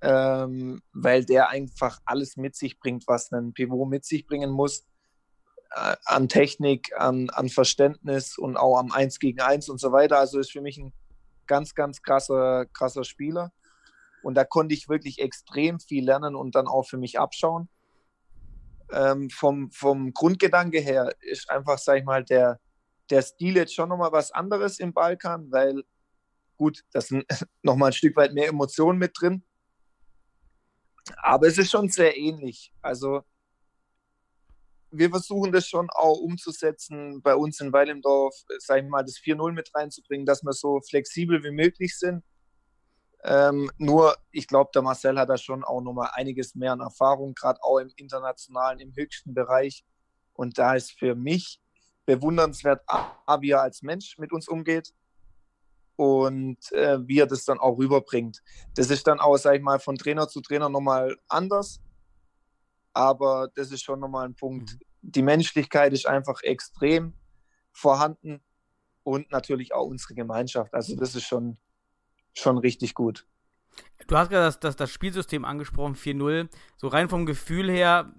Ähm, weil der einfach alles mit sich bringt, was ein Pivot mit sich bringen muss. Äh, an Technik, an, an Verständnis und auch am 1 gegen 1 und so weiter. Also ist für mich ein ganz, ganz krasser, krasser Spieler. Und da konnte ich wirklich extrem viel lernen und dann auch für mich abschauen ähm, vom, vom Grundgedanke her ist einfach, sag ich mal, der, der Stil jetzt schon nochmal was anderes im Balkan, weil gut, da sind nochmal ein Stück weit mehr Emotionen mit drin. Aber es ist schon sehr ähnlich. Also wir versuchen das schon auch umzusetzen bei uns in Weilendorf, sag ich mal, das 4-0 mit reinzubringen, dass wir so flexibel wie möglich sind ähm, nur, ich glaube, der Marcel hat da schon auch nochmal einiges mehr an Erfahrung, gerade auch im internationalen, im höchsten Bereich. Und da ist für mich bewundernswert, wie er als Mensch mit uns umgeht und äh, wie er das dann auch rüberbringt. Das ist dann auch, sag ich mal, von Trainer zu Trainer nochmal anders. Aber das ist schon nochmal ein Punkt. Mhm. Die Menschlichkeit ist einfach extrem vorhanden und natürlich auch unsere Gemeinschaft. Also das ist schon schon richtig gut. Du hast gerade das, das, das Spielsystem angesprochen, 4-0. So rein vom Gefühl her,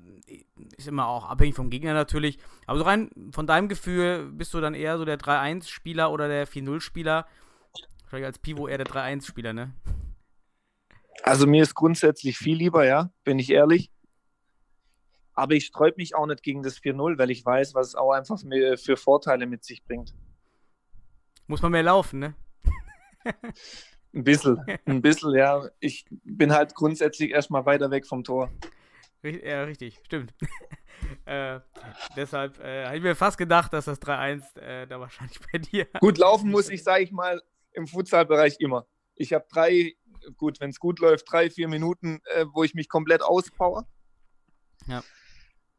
ist immer auch abhängig vom Gegner natürlich, aber so rein von deinem Gefühl, bist du dann eher so der 3-1-Spieler oder der 4-0-Spieler? Wahrscheinlich als Pivo eher der 3-1-Spieler, ne? Also mir ist grundsätzlich viel lieber, ja, bin ich ehrlich. Aber ich sträube mich auch nicht gegen das 4-0, weil ich weiß, was es auch einfach für Vorteile mit sich bringt. Muss man mehr laufen, ne? ein bisschen, ein bisschen, ja. Ich bin halt grundsätzlich erstmal weiter weg vom Tor. Ja, richtig, stimmt. äh, deshalb äh, habe ich mir fast gedacht, dass das 3-1 äh, da wahrscheinlich bei dir. Gut laufen muss ich, sage ich mal, im Futsalbereich immer. Ich habe drei, gut, wenn es gut läuft, drei, vier Minuten, äh, wo ich mich komplett auspower. Ja.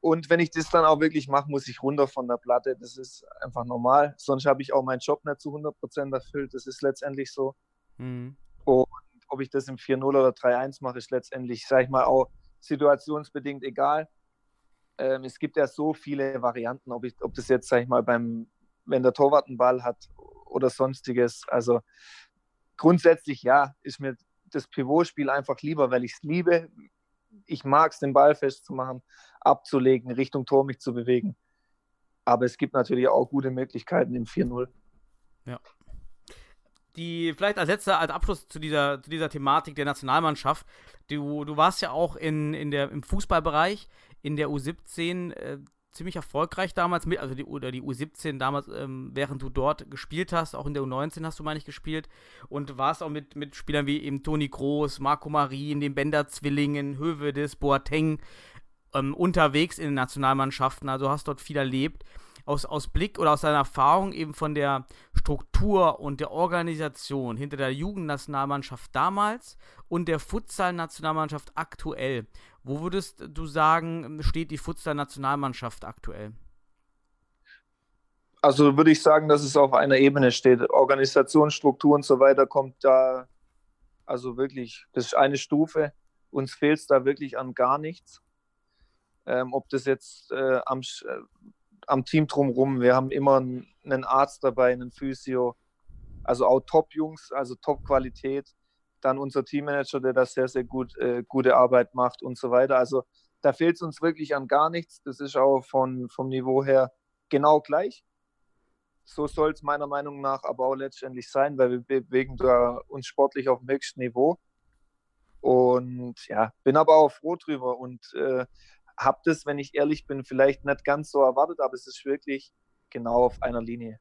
Und wenn ich das dann auch wirklich mache, muss ich runter von der Platte. Das ist einfach normal. Sonst habe ich auch meinen Job nicht zu 100% erfüllt. Das ist letztendlich so. Mhm. Und ob ich das im 4-0 oder 3-1 mache, ist letztendlich, sage ich mal, auch situationsbedingt egal. Ähm, es gibt ja so viele Varianten, ob, ich, ob das jetzt, sage ich mal, beim, wenn der Torwart einen Ball hat oder sonstiges. Also grundsätzlich ja, ist mir das Pivotspiel einfach lieber, weil ich es liebe. Ich mag es, den Ball festzumachen, abzulegen, Richtung Tor mich zu bewegen. Aber es gibt natürlich auch gute Möglichkeiten im 4-0. Ja. Die, vielleicht als letzter, als Abschluss zu dieser, zu dieser Thematik der Nationalmannschaft. Du, du warst ja auch in, in der, im Fußballbereich in der U17 äh, ziemlich erfolgreich damals mit, also die, oder die U17 damals, ähm, während du dort gespielt hast, auch in der U19 hast du, meine ich, gespielt und warst auch mit, mit Spielern wie eben Toni Groß, Marco Marin, den Bender-Zwillingen, Hövedes, Boateng ähm, unterwegs in den Nationalmannschaften, also hast dort viel erlebt. Aus, aus Blick oder aus deiner Erfahrung eben von der Struktur und der Organisation hinter der Jugendnationalmannschaft damals und der Futsal-Nationalmannschaft aktuell. Wo würdest du sagen, steht die Futsal-Nationalmannschaft aktuell? Also würde ich sagen, dass es auf einer Ebene steht. Organisation, Struktur und so weiter kommt da, also wirklich, das ist eine Stufe. Uns fehlt es da wirklich an gar nichts. Ähm, ob das jetzt äh, am, am Team drumherum, wir haben immer einen Arzt dabei, einen Physio, also auch Top-Jungs, also Top-Qualität dann unser Teammanager, der da sehr, sehr gut, äh, gute Arbeit macht und so weiter. Also da fehlt es uns wirklich an gar nichts. Das ist auch von, vom Niveau her genau gleich. So soll es meiner Meinung nach aber auch letztendlich sein, weil wir bewegen da uns sportlich auf dem höchsten Niveau. Und ja, bin aber auch froh drüber und äh, habe das, wenn ich ehrlich bin, vielleicht nicht ganz so erwartet, aber es ist wirklich genau auf einer Linie.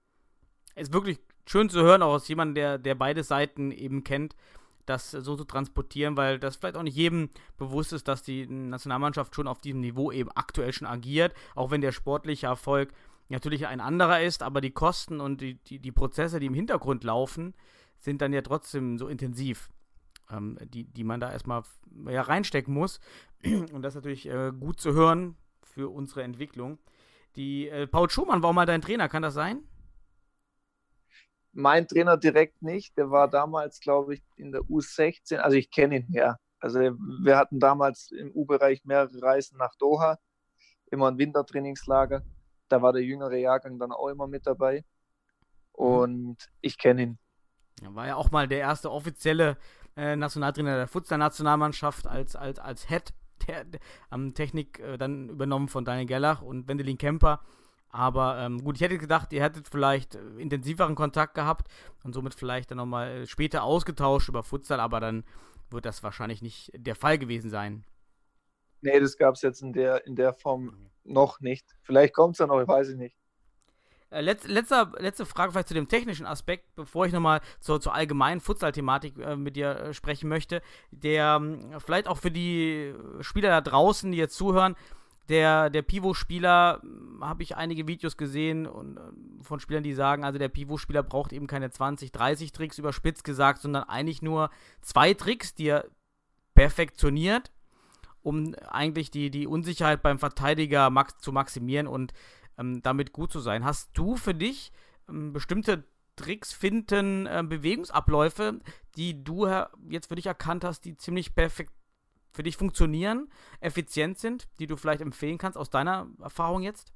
Es ist wirklich schön zu hören, auch aus jemandem, der, der beide Seiten eben kennt das so zu transportieren, weil das vielleicht auch nicht jedem bewusst ist, dass die Nationalmannschaft schon auf diesem Niveau eben aktuell schon agiert, auch wenn der sportliche Erfolg natürlich ein anderer ist, aber die Kosten und die, die, die Prozesse, die im Hintergrund laufen, sind dann ja trotzdem so intensiv, ähm, die, die man da erstmal ja, reinstecken muss. Und das ist natürlich äh, gut zu hören für unsere Entwicklung. Die, äh, Paul Schumann war auch mal dein Trainer, kann das sein? mein Trainer direkt nicht. Der war damals, glaube ich, in der U16. Also ich kenne ihn ja. Also wir hatten damals im U-Bereich mehrere Reisen nach Doha, immer ein Wintertrainingslager. Da war der jüngere Jahrgang dann auch immer mit dabei. Und ich kenne ihn. Er war ja auch mal der erste offizielle äh, Nationaltrainer der Futsal-Nationalmannschaft als, als, als Head der, der am Technik äh, dann übernommen von Daniel Gerlach und Wendelin Kemper. Aber ähm, gut, ich hätte gedacht, ihr hättet vielleicht äh, intensiveren Kontakt gehabt und somit vielleicht dann nochmal äh, später ausgetauscht über Futsal, aber dann wird das wahrscheinlich nicht der Fall gewesen sein. Nee, das gab es jetzt in der, in der Form noch nicht. Vielleicht kommt es ja noch, ich weiß es nicht. Äh, letz, letzter, letzte Frage vielleicht zu dem technischen Aspekt, bevor ich nochmal zur, zur allgemeinen Futsal-Thematik äh, mit dir äh, sprechen möchte, der äh, vielleicht auch für die Spieler da draußen, die jetzt zuhören, der, der Pivot-Spieler, hm, habe ich einige Videos gesehen und, äh, von Spielern, die sagen, also der Pivot-Spieler braucht eben keine 20, 30 Tricks überspitzt gesagt, sondern eigentlich nur zwei Tricks, die er perfektioniert, um eigentlich die, die Unsicherheit beim Verteidiger max zu maximieren und ähm, damit gut zu sein. Hast du für dich ähm, bestimmte Tricks finden, äh, Bewegungsabläufe, die du jetzt für dich erkannt hast, die ziemlich perfekt für dich funktionieren, effizient sind, die du vielleicht empfehlen kannst aus deiner Erfahrung jetzt?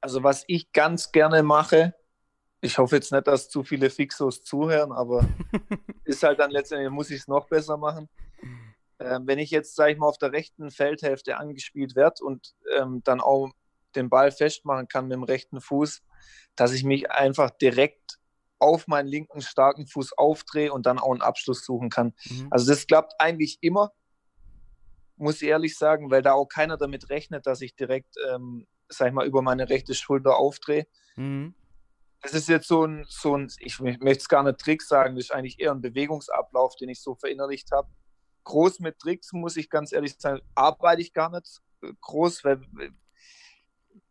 Also was ich ganz gerne mache, ich hoffe jetzt nicht, dass zu viele Fixos zuhören, aber ist halt dann letztendlich, muss ich es noch besser machen. Ähm, wenn ich jetzt, sage ich mal, auf der rechten Feldhälfte angespielt werde und ähm, dann auch den Ball festmachen kann mit dem rechten Fuß, dass ich mich einfach direkt auf meinen linken starken Fuß aufdrehe und dann auch einen Abschluss suchen kann. Mhm. Also das klappt eigentlich immer, muss ich ehrlich sagen, weil da auch keiner damit rechnet, dass ich direkt, ähm, sag ich mal, über meine rechte Schulter aufdrehe. Mhm. Das ist jetzt so ein, so ein ich möchte es gar nicht Trick sagen, das ist eigentlich eher ein Bewegungsablauf, den ich so verinnerlicht habe. Groß mit Tricks, muss ich ganz ehrlich sagen, arbeite ich gar nicht äh, groß, weil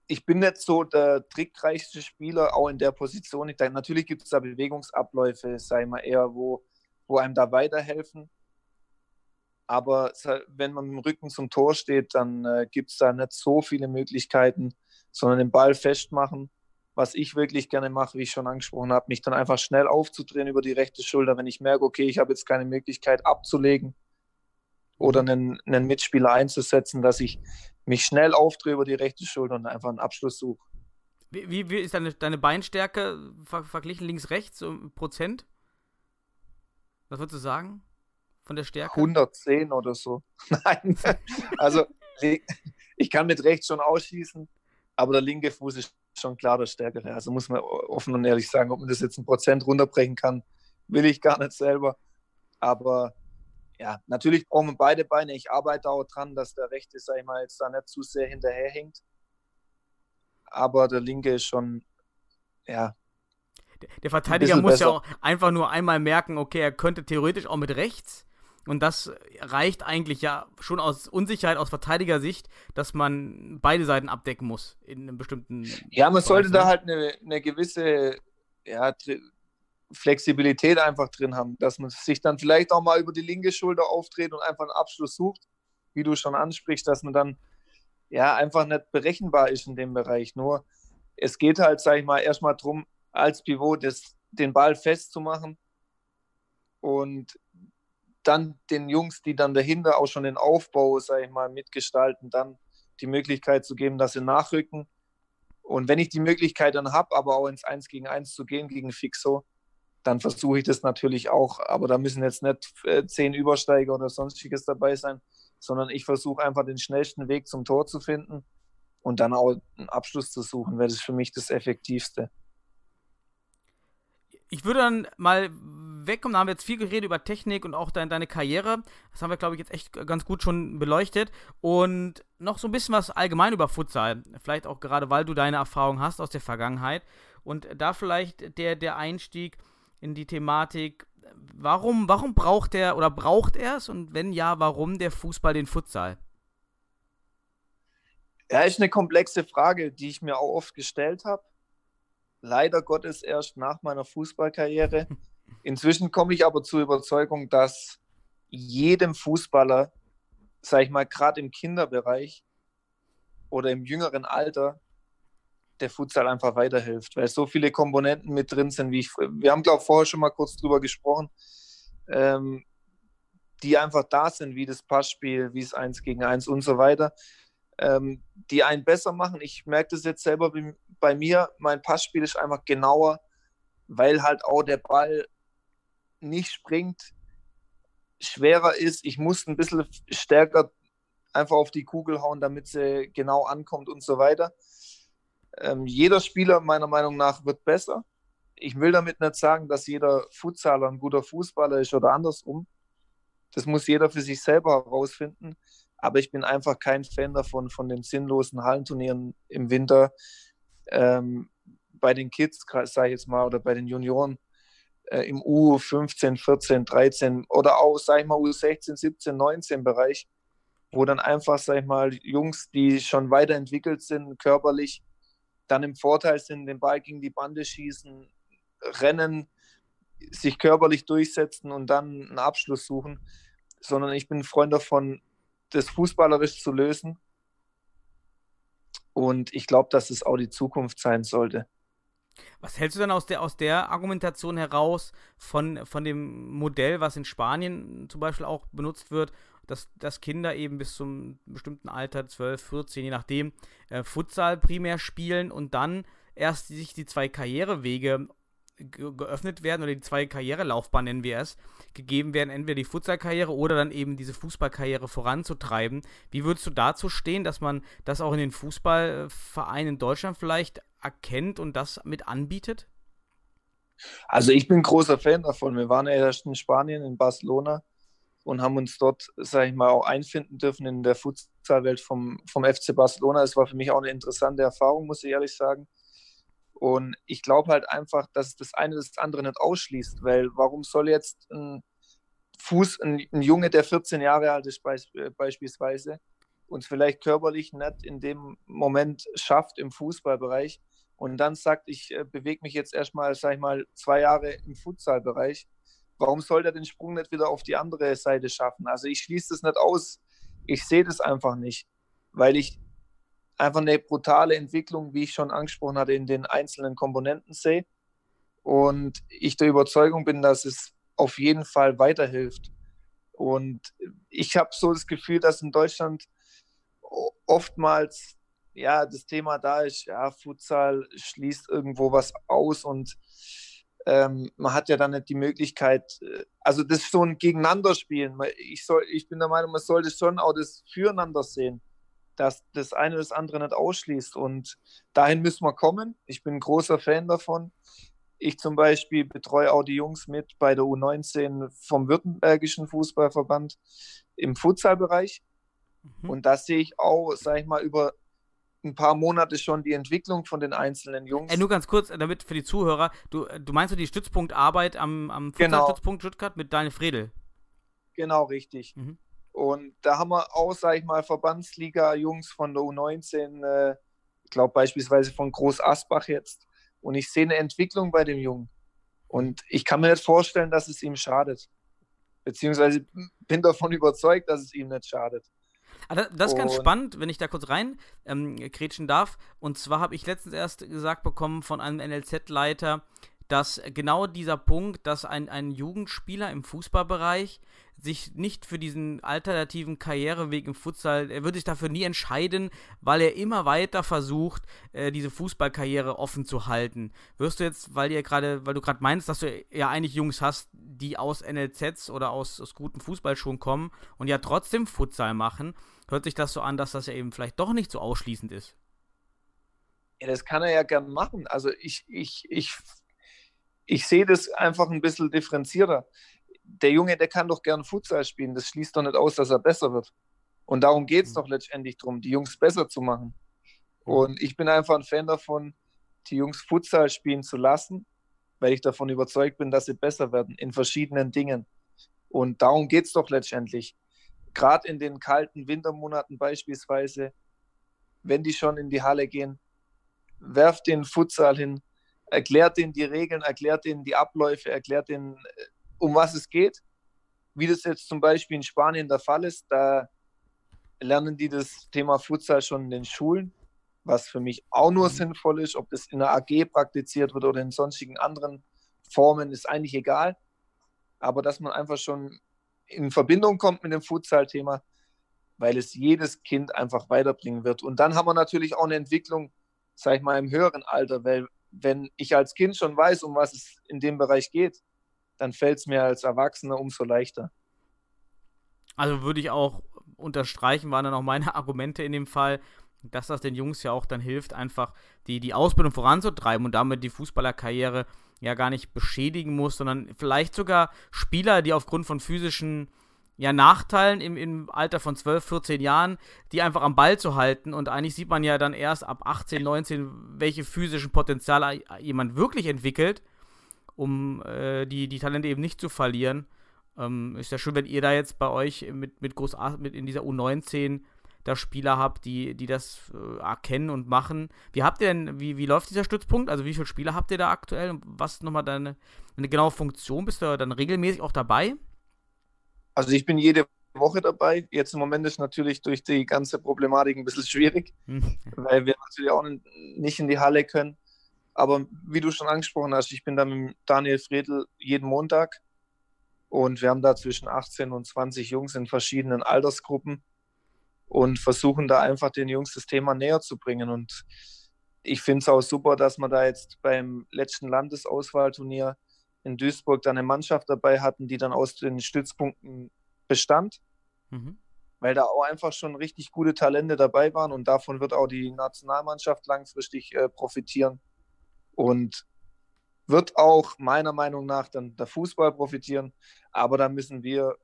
ich bin nicht so der trickreichste Spieler, auch in der Position. Ich denke, natürlich gibt es da Bewegungsabläufe, ich mal, eher, wo, wo einem da weiterhelfen. Aber wenn man mit dem Rücken zum Tor steht, dann äh, gibt es da nicht so viele Möglichkeiten, sondern den Ball festmachen. Was ich wirklich gerne mache, wie ich schon angesprochen habe, mich dann einfach schnell aufzudrehen über die rechte Schulter, wenn ich merke, okay, ich habe jetzt keine Möglichkeit abzulegen oder einen, einen Mitspieler einzusetzen, dass ich mich schnell aufdrehe über die rechte Schulter und einfach einen Abschluss suche. Wie, wie, wie ist deine, deine Beinstärke ver verglichen links-rechts, im Prozent? Was würdest du sagen? Von der Stärke? 110 oder so. Nein. Also, ich kann mit rechts schon ausschießen, aber der linke Fuß ist schon klar der stärkere. Also muss man offen und ehrlich sagen, ob man das jetzt ein Prozent runterbrechen kann, will ich gar nicht selber. Aber ja, natürlich brauchen wir beide Beine. Ich arbeite auch dran, dass der rechte, sag ich mal, jetzt da nicht zu sehr hinterherhängt. Aber der linke ist schon, ja. Der, der Verteidiger muss besser. ja auch einfach nur einmal merken, okay, er könnte theoretisch auch mit rechts. Und das reicht eigentlich ja schon aus Unsicherheit aus Verteidigersicht, dass man beide Seiten abdecken muss in einem bestimmten. Ja, man Bereich, sollte ne? da halt eine, eine gewisse ja, Flexibilität einfach drin haben, dass man sich dann vielleicht auch mal über die linke Schulter aufdreht und einfach einen Abschluss sucht, wie du schon ansprichst, dass man dann ja einfach nicht berechenbar ist in dem Bereich. Nur es geht halt, sag ich mal, erstmal darum, als Pivot das, den Ball festzumachen und dann den Jungs, die dann dahinter auch schon den Aufbau, sag ich mal, mitgestalten, dann die Möglichkeit zu geben, dass sie nachrücken. Und wenn ich die Möglichkeit dann habe, aber auch ins 1 gegen 1 zu gehen gegen Fixo, dann versuche ich das natürlich auch. Aber da müssen jetzt nicht äh, zehn Übersteiger oder sonstiges dabei sein, sondern ich versuche einfach den schnellsten Weg zum Tor zu finden und dann auch einen Abschluss zu suchen, wäre das für mich das Effektivste. Ich würde dann mal wegkommen, da haben wir jetzt viel geredet über Technik und auch dein, deine Karriere. Das haben wir, glaube ich, jetzt echt ganz gut schon beleuchtet. Und noch so ein bisschen was allgemein über Futsal. Vielleicht auch gerade, weil du deine Erfahrung hast aus der Vergangenheit. Und da vielleicht der, der Einstieg in die Thematik, warum, warum braucht er oder braucht er es und wenn ja, warum der Fußball den Futsal? Ja, ist eine komplexe Frage, die ich mir auch oft gestellt habe. Leider Gottes erst nach meiner Fußballkarriere. Inzwischen komme ich aber zur Überzeugung, dass jedem Fußballer, sage ich mal, gerade im Kinderbereich oder im jüngeren Alter, der Futsal einfach weiterhilft, weil so viele Komponenten mit drin sind, wie ich. Wir haben, glaube ich, vorher schon mal kurz drüber gesprochen, ähm, die einfach da sind, wie das Passspiel, wie es eins gegen eins und so weiter, ähm, die einen besser machen. Ich merke das jetzt selber bei, bei mir, mein Passspiel ist einfach genauer, weil halt auch der Ball nicht springt, schwerer ist. Ich muss ein bisschen stärker einfach auf die Kugel hauen, damit sie genau ankommt und so weiter. Ähm, jeder Spieler meiner Meinung nach wird besser. Ich will damit nicht sagen, dass jeder Futsaler ein guter Fußballer ist oder andersrum. Das muss jeder für sich selber herausfinden. Aber ich bin einfach kein Fan davon, von den sinnlosen Hallenturnieren im Winter. Ähm, bei den Kids, sage ich jetzt mal, oder bei den Junioren äh, im U15, 14, 13 oder auch, sage ich mal, U16, 17, 19 Bereich, wo dann einfach, sage ich mal, Jungs, die schon weiterentwickelt sind, körperlich, dann im Vorteil sind, den Ball gegen die Bande schießen, rennen, sich körperlich durchsetzen und dann einen Abschluss suchen, sondern ich bin ein Freund davon, das fußballerisch zu lösen. Und ich glaube, dass es auch die Zukunft sein sollte. Was hältst du dann aus der, aus der Argumentation heraus von, von dem Modell, was in Spanien zum Beispiel auch benutzt wird, dass, dass Kinder eben bis zum bestimmten Alter, 12, 14, je nachdem, äh, Futsal primär spielen und dann erst sich die zwei Karrierewege ge geöffnet werden oder die zwei Karrierelaufbahnen, nennen wir es, gegeben werden, entweder die Futsalkarriere oder dann eben diese Fußballkarriere voranzutreiben. Wie würdest du dazu stehen, dass man das auch in den Fußballvereinen in Deutschland vielleicht erkennt und das mit anbietet? Also ich bin großer Fan davon. Wir waren ja erst in Spanien, in Barcelona und haben uns dort, sage ich mal, auch einfinden dürfen in der Futsalwelt vom, vom FC Barcelona. Es war für mich auch eine interessante Erfahrung, muss ich ehrlich sagen. Und ich glaube halt einfach, dass das eine das andere nicht ausschließt, weil warum soll jetzt ein Fuß, ein, ein Junge, der 14 Jahre alt ist äh, beispielsweise, uns vielleicht körperlich nicht in dem Moment schafft im Fußballbereich und dann sagt, ich äh, bewege mich jetzt erstmal, sag ich mal, zwei Jahre im Futsalbereich, warum soll der den Sprung nicht wieder auf die andere Seite schaffen? Also ich schließe das nicht aus. Ich sehe das einfach nicht, weil ich einfach eine brutale Entwicklung, wie ich schon angesprochen hatte, in den einzelnen Komponenten sehe. Und ich der Überzeugung bin, dass es auf jeden Fall weiterhilft. Und ich habe so das Gefühl, dass in Deutschland oftmals ja das Thema da ist, ja, Futsal schließt irgendwo was aus und ähm, man hat ja dann nicht die Möglichkeit, äh, also das ist so ein Gegeneinanderspielen. Ich, soll, ich bin der Meinung, man sollte schon auch das Füreinander sehen, dass das eine das andere nicht ausschließt. Und dahin müssen wir kommen. Ich bin ein großer Fan davon. Ich zum Beispiel betreue auch die Jungs mit bei der U19 vom Württembergischen Fußballverband im Futsalbereich. Mhm. Und da sehe ich auch, sage ich mal, über ein paar Monate schon die Entwicklung von den einzelnen Jungs. Äh, nur ganz kurz, damit für die Zuhörer, du, du meinst du die Stützpunktarbeit am, am Fußballstützpunkt genau. Stuttgart mit Daniel Fredel? Genau, richtig. Mhm. Und da haben wir auch, sage ich mal, Verbandsliga-Jungs von der U19, äh, ich glaube beispielsweise von Groß Asbach jetzt. Und ich sehe eine Entwicklung bei dem Jungen. Und ich kann mir nicht vorstellen, dass es ihm schadet. Beziehungsweise bin davon überzeugt, dass es ihm nicht schadet. Ah, das ist ganz spannend, wenn ich da kurz rein ähm, kretschen darf. Und zwar habe ich letztens erst gesagt bekommen von einem NLZ-Leiter, dass genau dieser Punkt, dass ein, ein Jugendspieler im Fußballbereich sich nicht für diesen alternativen Karriereweg im Futsal, er würde sich dafür nie entscheiden, weil er immer weiter versucht, äh, diese Fußballkarriere offen zu halten. Wirst du jetzt, weil ihr gerade, weil du gerade meinst, dass du ja eigentlich Jungs hast, die aus NLZs oder aus, aus guten Fußballschuhen kommen und ja trotzdem Futsal machen, hört sich das so an, dass das ja eben vielleicht doch nicht so ausschließend ist. Ja, das kann er ja gern machen. Also ich, ich, ich, ich sehe das einfach ein bisschen differenzierter der Junge, der kann doch gern Futsal spielen. Das schließt doch nicht aus, dass er besser wird. Und darum geht es mhm. doch letztendlich darum, die Jungs besser zu machen. Mhm. Und ich bin einfach ein Fan davon, die Jungs Futsal spielen zu lassen, weil ich davon überzeugt bin, dass sie besser werden in verschiedenen Dingen. Und darum geht es doch letztendlich. Gerade in den kalten Wintermonaten beispielsweise, wenn die schon in die Halle gehen, werft den Futsal hin, erklärt ihnen die Regeln, erklärt ihnen die Abläufe, erklärt ihnen äh, um was es geht. Wie das jetzt zum Beispiel in Spanien der Fall ist, da lernen die das Thema Futsal schon in den Schulen, was für mich auch nur mhm. sinnvoll ist. Ob das in der AG praktiziert wird oder in sonstigen anderen Formen, ist eigentlich egal. Aber dass man einfach schon in Verbindung kommt mit dem Futsal-Thema, weil es jedes Kind einfach weiterbringen wird. Und dann haben wir natürlich auch eine Entwicklung, sag ich mal, im höheren Alter, weil wenn ich als Kind schon weiß, um was es in dem Bereich geht, dann fällt es mir als Erwachsener umso leichter. Also würde ich auch unterstreichen, waren dann auch meine Argumente in dem Fall, dass das den Jungs ja auch dann hilft, einfach die, die Ausbildung voranzutreiben und damit die Fußballerkarriere ja gar nicht beschädigen muss, sondern vielleicht sogar Spieler, die aufgrund von physischen ja, Nachteilen im, im Alter von 12, 14 Jahren, die einfach am Ball zu halten. Und eigentlich sieht man ja dann erst ab 18, 19, welche physischen Potenziale jemand wirklich entwickelt um äh, die, die Talente eben nicht zu verlieren. Ähm, ist ja schön, wenn ihr da jetzt bei euch mit, mit Groß mit in dieser U19 da Spieler habt, die, die das äh, erkennen und machen. Wie habt ihr denn, wie, wie läuft dieser Stützpunkt? Also wie viele Spieler habt ihr da aktuell und was nochmal deine, deine genaue Funktion? Bist du dann regelmäßig auch dabei? Also ich bin jede Woche dabei. Jetzt im Moment ist natürlich durch die ganze Problematik ein bisschen schwierig, hm. weil wir natürlich auch nicht in die Halle können. Aber wie du schon angesprochen hast, ich bin da mit Daniel Fredel jeden Montag und wir haben da zwischen 18 und 20 Jungs in verschiedenen Altersgruppen und versuchen da einfach den Jungs das Thema näher zu bringen. Und ich finde es auch super, dass wir da jetzt beim letzten Landesauswahlturnier in Duisburg dann eine Mannschaft dabei hatten, die dann aus den Stützpunkten bestand. Mhm. Weil da auch einfach schon richtig gute Talente dabei waren und davon wird auch die Nationalmannschaft langfristig äh, profitieren. Und wird auch meiner Meinung nach dann der Fußball profitieren. Aber da müssen wir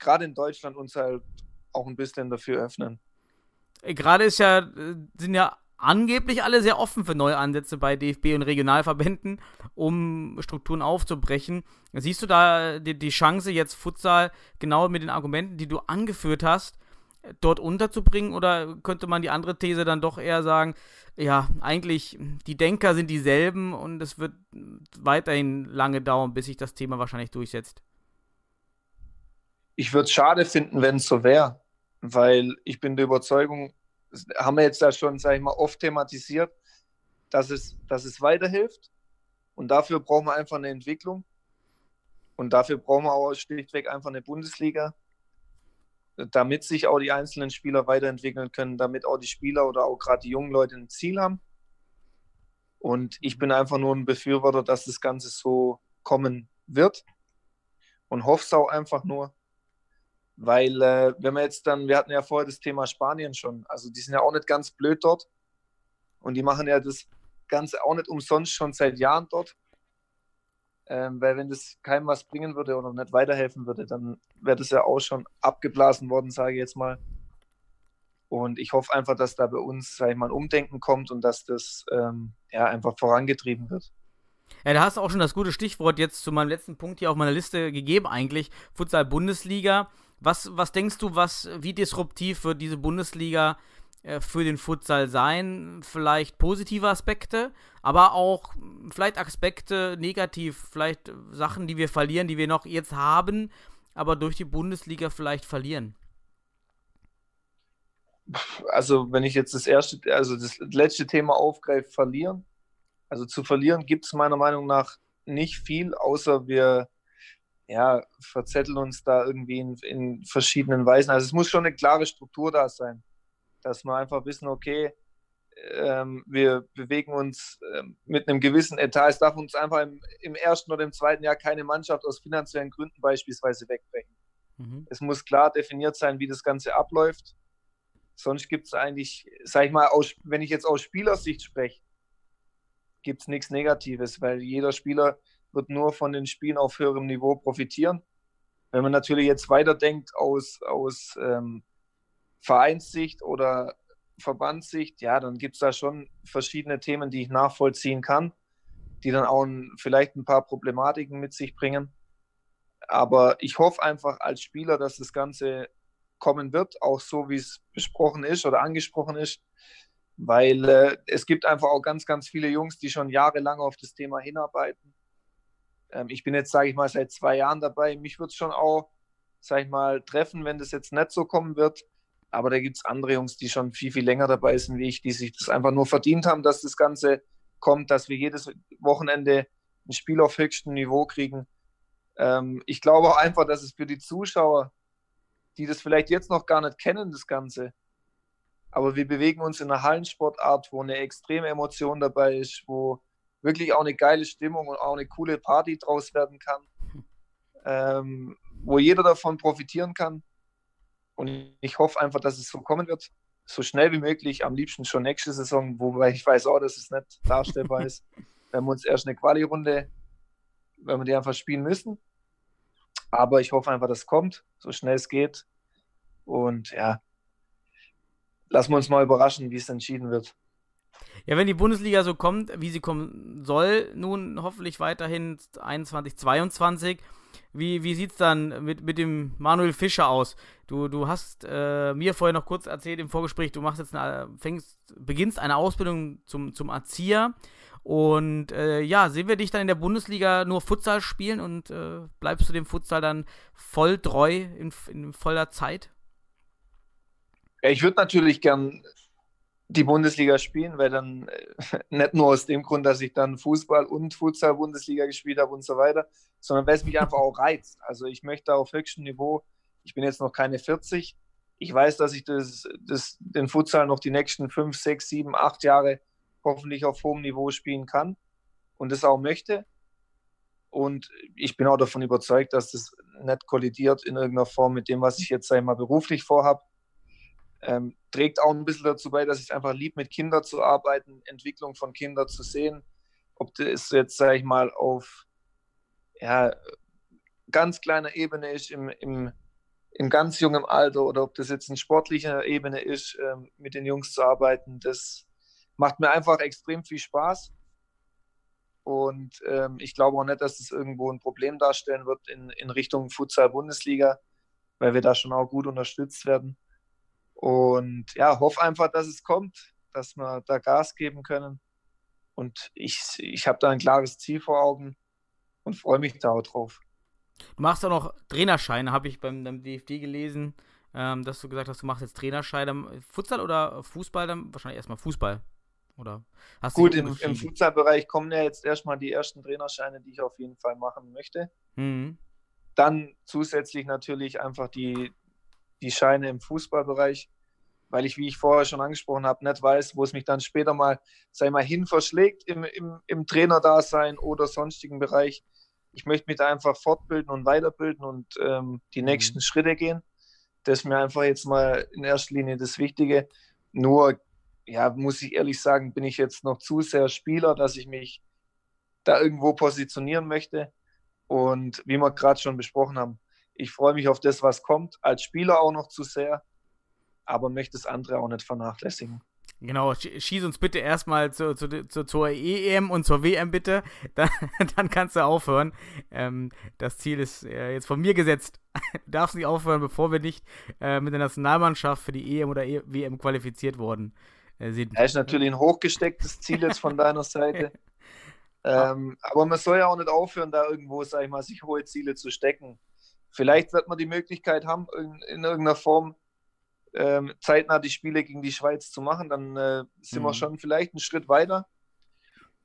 gerade in Deutschland uns halt auch ein bisschen dafür öffnen. Äh, Gerade ist ja, äh, sind ja angeblich alle sehr offen für neue Ansätze bei DFB und Regionalverbänden, um Strukturen aufzubrechen. Siehst du da die, die Chance, jetzt Futsal genau mit den Argumenten, die du angeführt hast, dort unterzubringen? Oder könnte man die andere These dann doch eher sagen, ja, eigentlich die Denker sind dieselben und es wird weiterhin lange dauern, bis sich das Thema wahrscheinlich durchsetzt? Ich würde es schade finden, wenn es so wäre, weil ich bin der Überzeugung, haben wir jetzt da schon, sage ich mal, oft thematisiert, dass es, dass es weiterhilft. Und dafür brauchen wir einfach eine Entwicklung. Und dafür brauchen wir auch schlichtweg einfach eine Bundesliga, damit sich auch die einzelnen Spieler weiterentwickeln können, damit auch die Spieler oder auch gerade die jungen Leute ein Ziel haben. Und ich bin einfach nur ein Befürworter, dass das Ganze so kommen wird und hoffe es auch einfach nur, weil äh, wenn wir jetzt dann, wir hatten ja vorher das Thema Spanien schon, also die sind ja auch nicht ganz blöd dort und die machen ja das Ganze auch nicht umsonst schon seit Jahren dort. Ähm, weil wenn das keinem was bringen würde oder nicht weiterhelfen würde, dann wäre das ja auch schon abgeblasen worden, sage ich jetzt mal. Und ich hoffe einfach, dass da bei uns, sage ich mal, ein Umdenken kommt und dass das ähm, ja einfach vorangetrieben wird. Ja, da hast du auch schon das gute Stichwort jetzt zu meinem letzten Punkt hier auf meiner Liste gegeben, eigentlich. Futsal Bundesliga. Was, was denkst du, was, wie disruptiv wird diese Bundesliga äh, für den Futsal sein? Vielleicht positive Aspekte, aber auch vielleicht Aspekte negativ, vielleicht Sachen, die wir verlieren, die wir noch jetzt haben, aber durch die Bundesliga vielleicht verlieren. Also, wenn ich jetzt das erste, also das letzte Thema aufgreife, verlieren. Also zu verlieren gibt es meiner Meinung nach nicht viel, außer wir ja, verzetteln uns da irgendwie in, in, verschiedenen Weisen. Also es muss schon eine klare Struktur da sein, dass wir einfach wissen, okay, ähm, wir bewegen uns ähm, mit einem gewissen Etat. Es darf uns einfach im, im, ersten oder im zweiten Jahr keine Mannschaft aus finanziellen Gründen beispielsweise wegbrechen. Mhm. Es muss klar definiert sein, wie das Ganze abläuft. Sonst gibt es eigentlich, sag ich mal, aus, wenn ich jetzt aus Spielersicht spreche, gibt es nichts Negatives, weil jeder Spieler wird nur von den Spielen auf höherem Niveau profitieren. Wenn man natürlich jetzt weiterdenkt aus, aus ähm, Vereinssicht oder Verbandssicht, ja, dann gibt es da schon verschiedene Themen, die ich nachvollziehen kann, die dann auch ein, vielleicht ein paar Problematiken mit sich bringen. Aber ich hoffe einfach als Spieler, dass das Ganze kommen wird, auch so wie es besprochen ist oder angesprochen ist, weil äh, es gibt einfach auch ganz, ganz viele Jungs, die schon jahrelang auf das Thema hinarbeiten. Ähm, ich bin jetzt, sage ich mal, seit zwei Jahren dabei. Mich würde es schon auch, sage ich mal, treffen, wenn das jetzt nicht so kommen wird. Aber da gibt es andere Jungs, die schon viel, viel länger dabei sind wie ich, die sich das einfach nur verdient haben, dass das Ganze kommt, dass wir jedes Wochenende ein Spiel auf höchstem Niveau kriegen. Ähm, ich glaube auch einfach, dass es für die Zuschauer, die das vielleicht jetzt noch gar nicht kennen, das Ganze, aber wir bewegen uns in einer Hallensportart, wo eine extreme Emotion dabei ist, wo wirklich auch eine geile Stimmung und auch eine coole Party draus werden kann, ähm, wo jeder davon profitieren kann. Und ich hoffe einfach, dass es so kommen wird, so schnell wie möglich, am liebsten schon nächste Saison, wobei ich weiß auch, dass es nicht darstellbar ist, wenn wir uns erst eine Quali-Runde, wenn wir die einfach spielen müssen. Aber ich hoffe einfach, dass es kommt, so schnell es geht. Und ja, lassen wir uns mal überraschen, wie es entschieden wird. Ja, wenn die Bundesliga so kommt, wie sie kommen soll, nun hoffentlich weiterhin 21, 22, wie, wie sieht es dann mit, mit dem Manuel Fischer aus? Du, du hast äh, mir vorher noch kurz erzählt im Vorgespräch, du machst jetzt eine, fängst, beginnst eine Ausbildung zum, zum Erzieher. Und äh, ja, sehen wir dich dann in der Bundesliga nur Futsal spielen und äh, bleibst du dem Futsal dann voll treu in, in voller Zeit? Ich würde natürlich gern die Bundesliga spielen, weil dann äh, nicht nur aus dem Grund, dass ich dann Fußball und Futsal-Bundesliga gespielt habe und so weiter, sondern weil es mich einfach auch reizt. Also ich möchte auf höchstem Niveau, ich bin jetzt noch keine 40, ich weiß, dass ich das, das, den Futsal noch die nächsten 5, 6, 7, 8 Jahre hoffentlich auf hohem Niveau spielen kann und das auch möchte. Und ich bin auch davon überzeugt, dass das nicht kollidiert in irgendeiner Form mit dem, was ich jetzt einmal beruflich vorhabe. Ähm, trägt auch ein bisschen dazu bei, dass ich es einfach lieb, mit Kindern zu arbeiten, Entwicklung von Kindern zu sehen ob das jetzt, sag ich mal, auf ja, ganz kleiner Ebene ist, im, im, im ganz jungen Alter oder ob das jetzt in sportlicher Ebene ist, ähm, mit den Jungs zu arbeiten, das macht mir einfach extrem viel Spaß. Und ähm, ich glaube auch nicht, dass das irgendwo ein Problem darstellen wird in, in Richtung Futsal-Bundesliga, weil wir da schon auch gut unterstützt werden. Und ja, hoffe einfach, dass es kommt, dass wir da Gas geben können. Und ich, ich habe da ein klares Ziel vor Augen und freue mich da auch drauf. Du machst auch noch Trainerscheine, habe ich beim, beim, DFD gelesen, ähm, dass du gesagt hast, du machst jetzt Trainerscheine. Futsal oder Fußball? Dann wahrscheinlich erstmal Fußball. Oder hast Gut, im, im Futsalbereich kommen ja jetzt erstmal die ersten Trainerscheine, die ich auf jeden Fall machen möchte. Mhm. Dann zusätzlich natürlich einfach die, die Scheine im Fußballbereich, weil ich, wie ich vorher schon angesprochen habe, nicht weiß, wo es mich dann später mal, ich mal, hin verschlägt im, im, im Trainerdasein oder sonstigen Bereich. Ich möchte mich da einfach fortbilden und weiterbilden und ähm, die mhm. nächsten Schritte gehen. Das ist mir einfach jetzt mal in erster Linie das Wichtige. Nur ja, muss ich ehrlich sagen, bin ich jetzt noch zu sehr Spieler, dass ich mich da irgendwo positionieren möchte. Und wie wir gerade schon besprochen haben, ich freue mich auf das, was kommt, als Spieler auch noch zu sehr, aber möchte das andere auch nicht vernachlässigen. Genau, schieß uns bitte erstmal zu, zu, zu, zur EM und zur WM bitte, dann, dann kannst du aufhören. Ähm, das Ziel ist äh, jetzt von mir gesetzt. Du darfst nicht aufhören, bevor wir nicht äh, mit der Nationalmannschaft für die EM oder e WM qualifiziert wurden äh, sind. Das ist natürlich ein hochgestecktes Ziel jetzt von deiner Seite. ähm, aber man soll ja auch nicht aufhören, da irgendwo, sag ich mal, sich hohe Ziele zu stecken. Vielleicht wird man die Möglichkeit haben, in, in irgendeiner Form ähm, zeitnah die Spiele gegen die Schweiz zu machen. Dann äh, sind mhm. wir schon vielleicht einen Schritt weiter.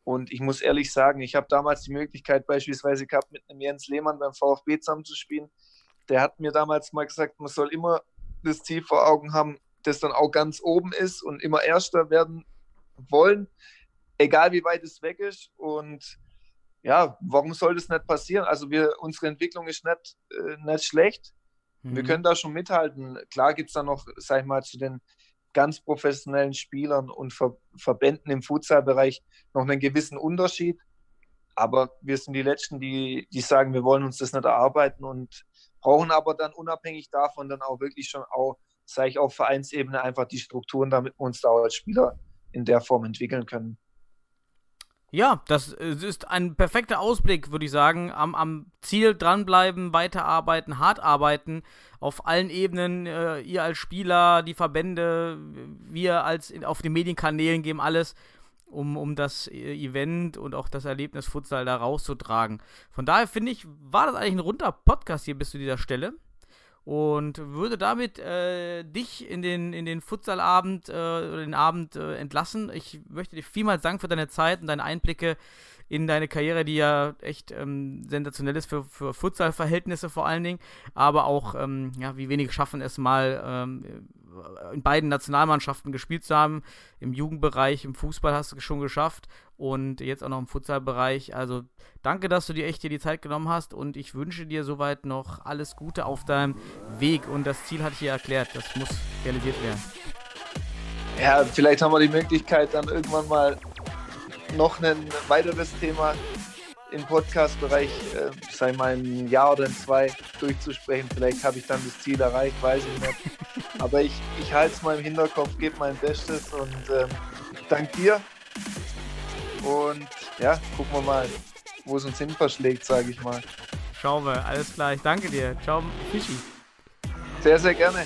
Und ich muss ehrlich sagen, ich habe damals die Möglichkeit beispielsweise gehabt, mit einem Jens Lehmann beim VfB zusammenzuspielen. Der hat mir damals mal gesagt, man soll immer das Ziel vor Augen haben, das dann auch ganz oben ist und immer Erster werden wollen, egal wie weit es weg ist. Und ja, warum soll das nicht passieren? Also wir, unsere Entwicklung ist nicht, äh, nicht schlecht. Mhm. Wir können da schon mithalten. Klar gibt es da noch, sag ich mal, zu den ganz professionellen Spielern und Ver Verbänden im Futsalbereich noch einen gewissen Unterschied. Aber wir sind die Letzten, die, die sagen, wir wollen uns das nicht erarbeiten und brauchen aber dann unabhängig davon dann auch wirklich schon auch sage ich, auf Vereinsebene einfach die Strukturen, damit wir uns da als Spieler in der Form entwickeln können. Ja, das ist ein perfekter Ausblick, würde ich sagen. Am, am, Ziel dranbleiben, weiterarbeiten, hart arbeiten, auf allen Ebenen. Äh, ihr als Spieler, die Verbände, wir als auf den Medienkanälen geben alles, um, um das Event und auch das Erlebnis Futsal da rauszutragen. Von daher finde ich, war das eigentlich ein runder Podcast hier bis zu dieser Stelle und würde damit äh, dich in den, in den Futsalabend äh, oder den Abend äh, entlassen. Ich möchte dir vielmals danken für deine Zeit und deine Einblicke in deine Karriere, die ja echt ähm, sensationell ist für, für Futsal-Verhältnisse vor allen Dingen, aber auch, ähm, ja, wie wenig schaffen es mal ähm, in beiden Nationalmannschaften gespielt zu haben. Im Jugendbereich, im Fußball hast du es schon geschafft und jetzt auch noch im Futsalbereich. Also danke, dass du dir echt hier die Zeit genommen hast und ich wünsche dir soweit noch alles Gute auf deinem Weg und das Ziel hatte ich dir erklärt, das muss realisiert werden. Ja, vielleicht haben wir die Möglichkeit dann irgendwann mal noch ein weiteres Thema im Podcast-Bereich, äh, sei mal ein Jahr oder zwei durchzusprechen. Vielleicht habe ich dann das Ziel erreicht, weiß ich nicht. Aber ich, ich halte es mal im Hinterkopf, gebe mein Bestes und ähm, dank dir. Und ja, gucken wir mal, wo es uns hin verschlägt, sage ich mal. Schauen wir, alles klar. Ich danke dir. Ciao, Fischi. Sehr, sehr gerne.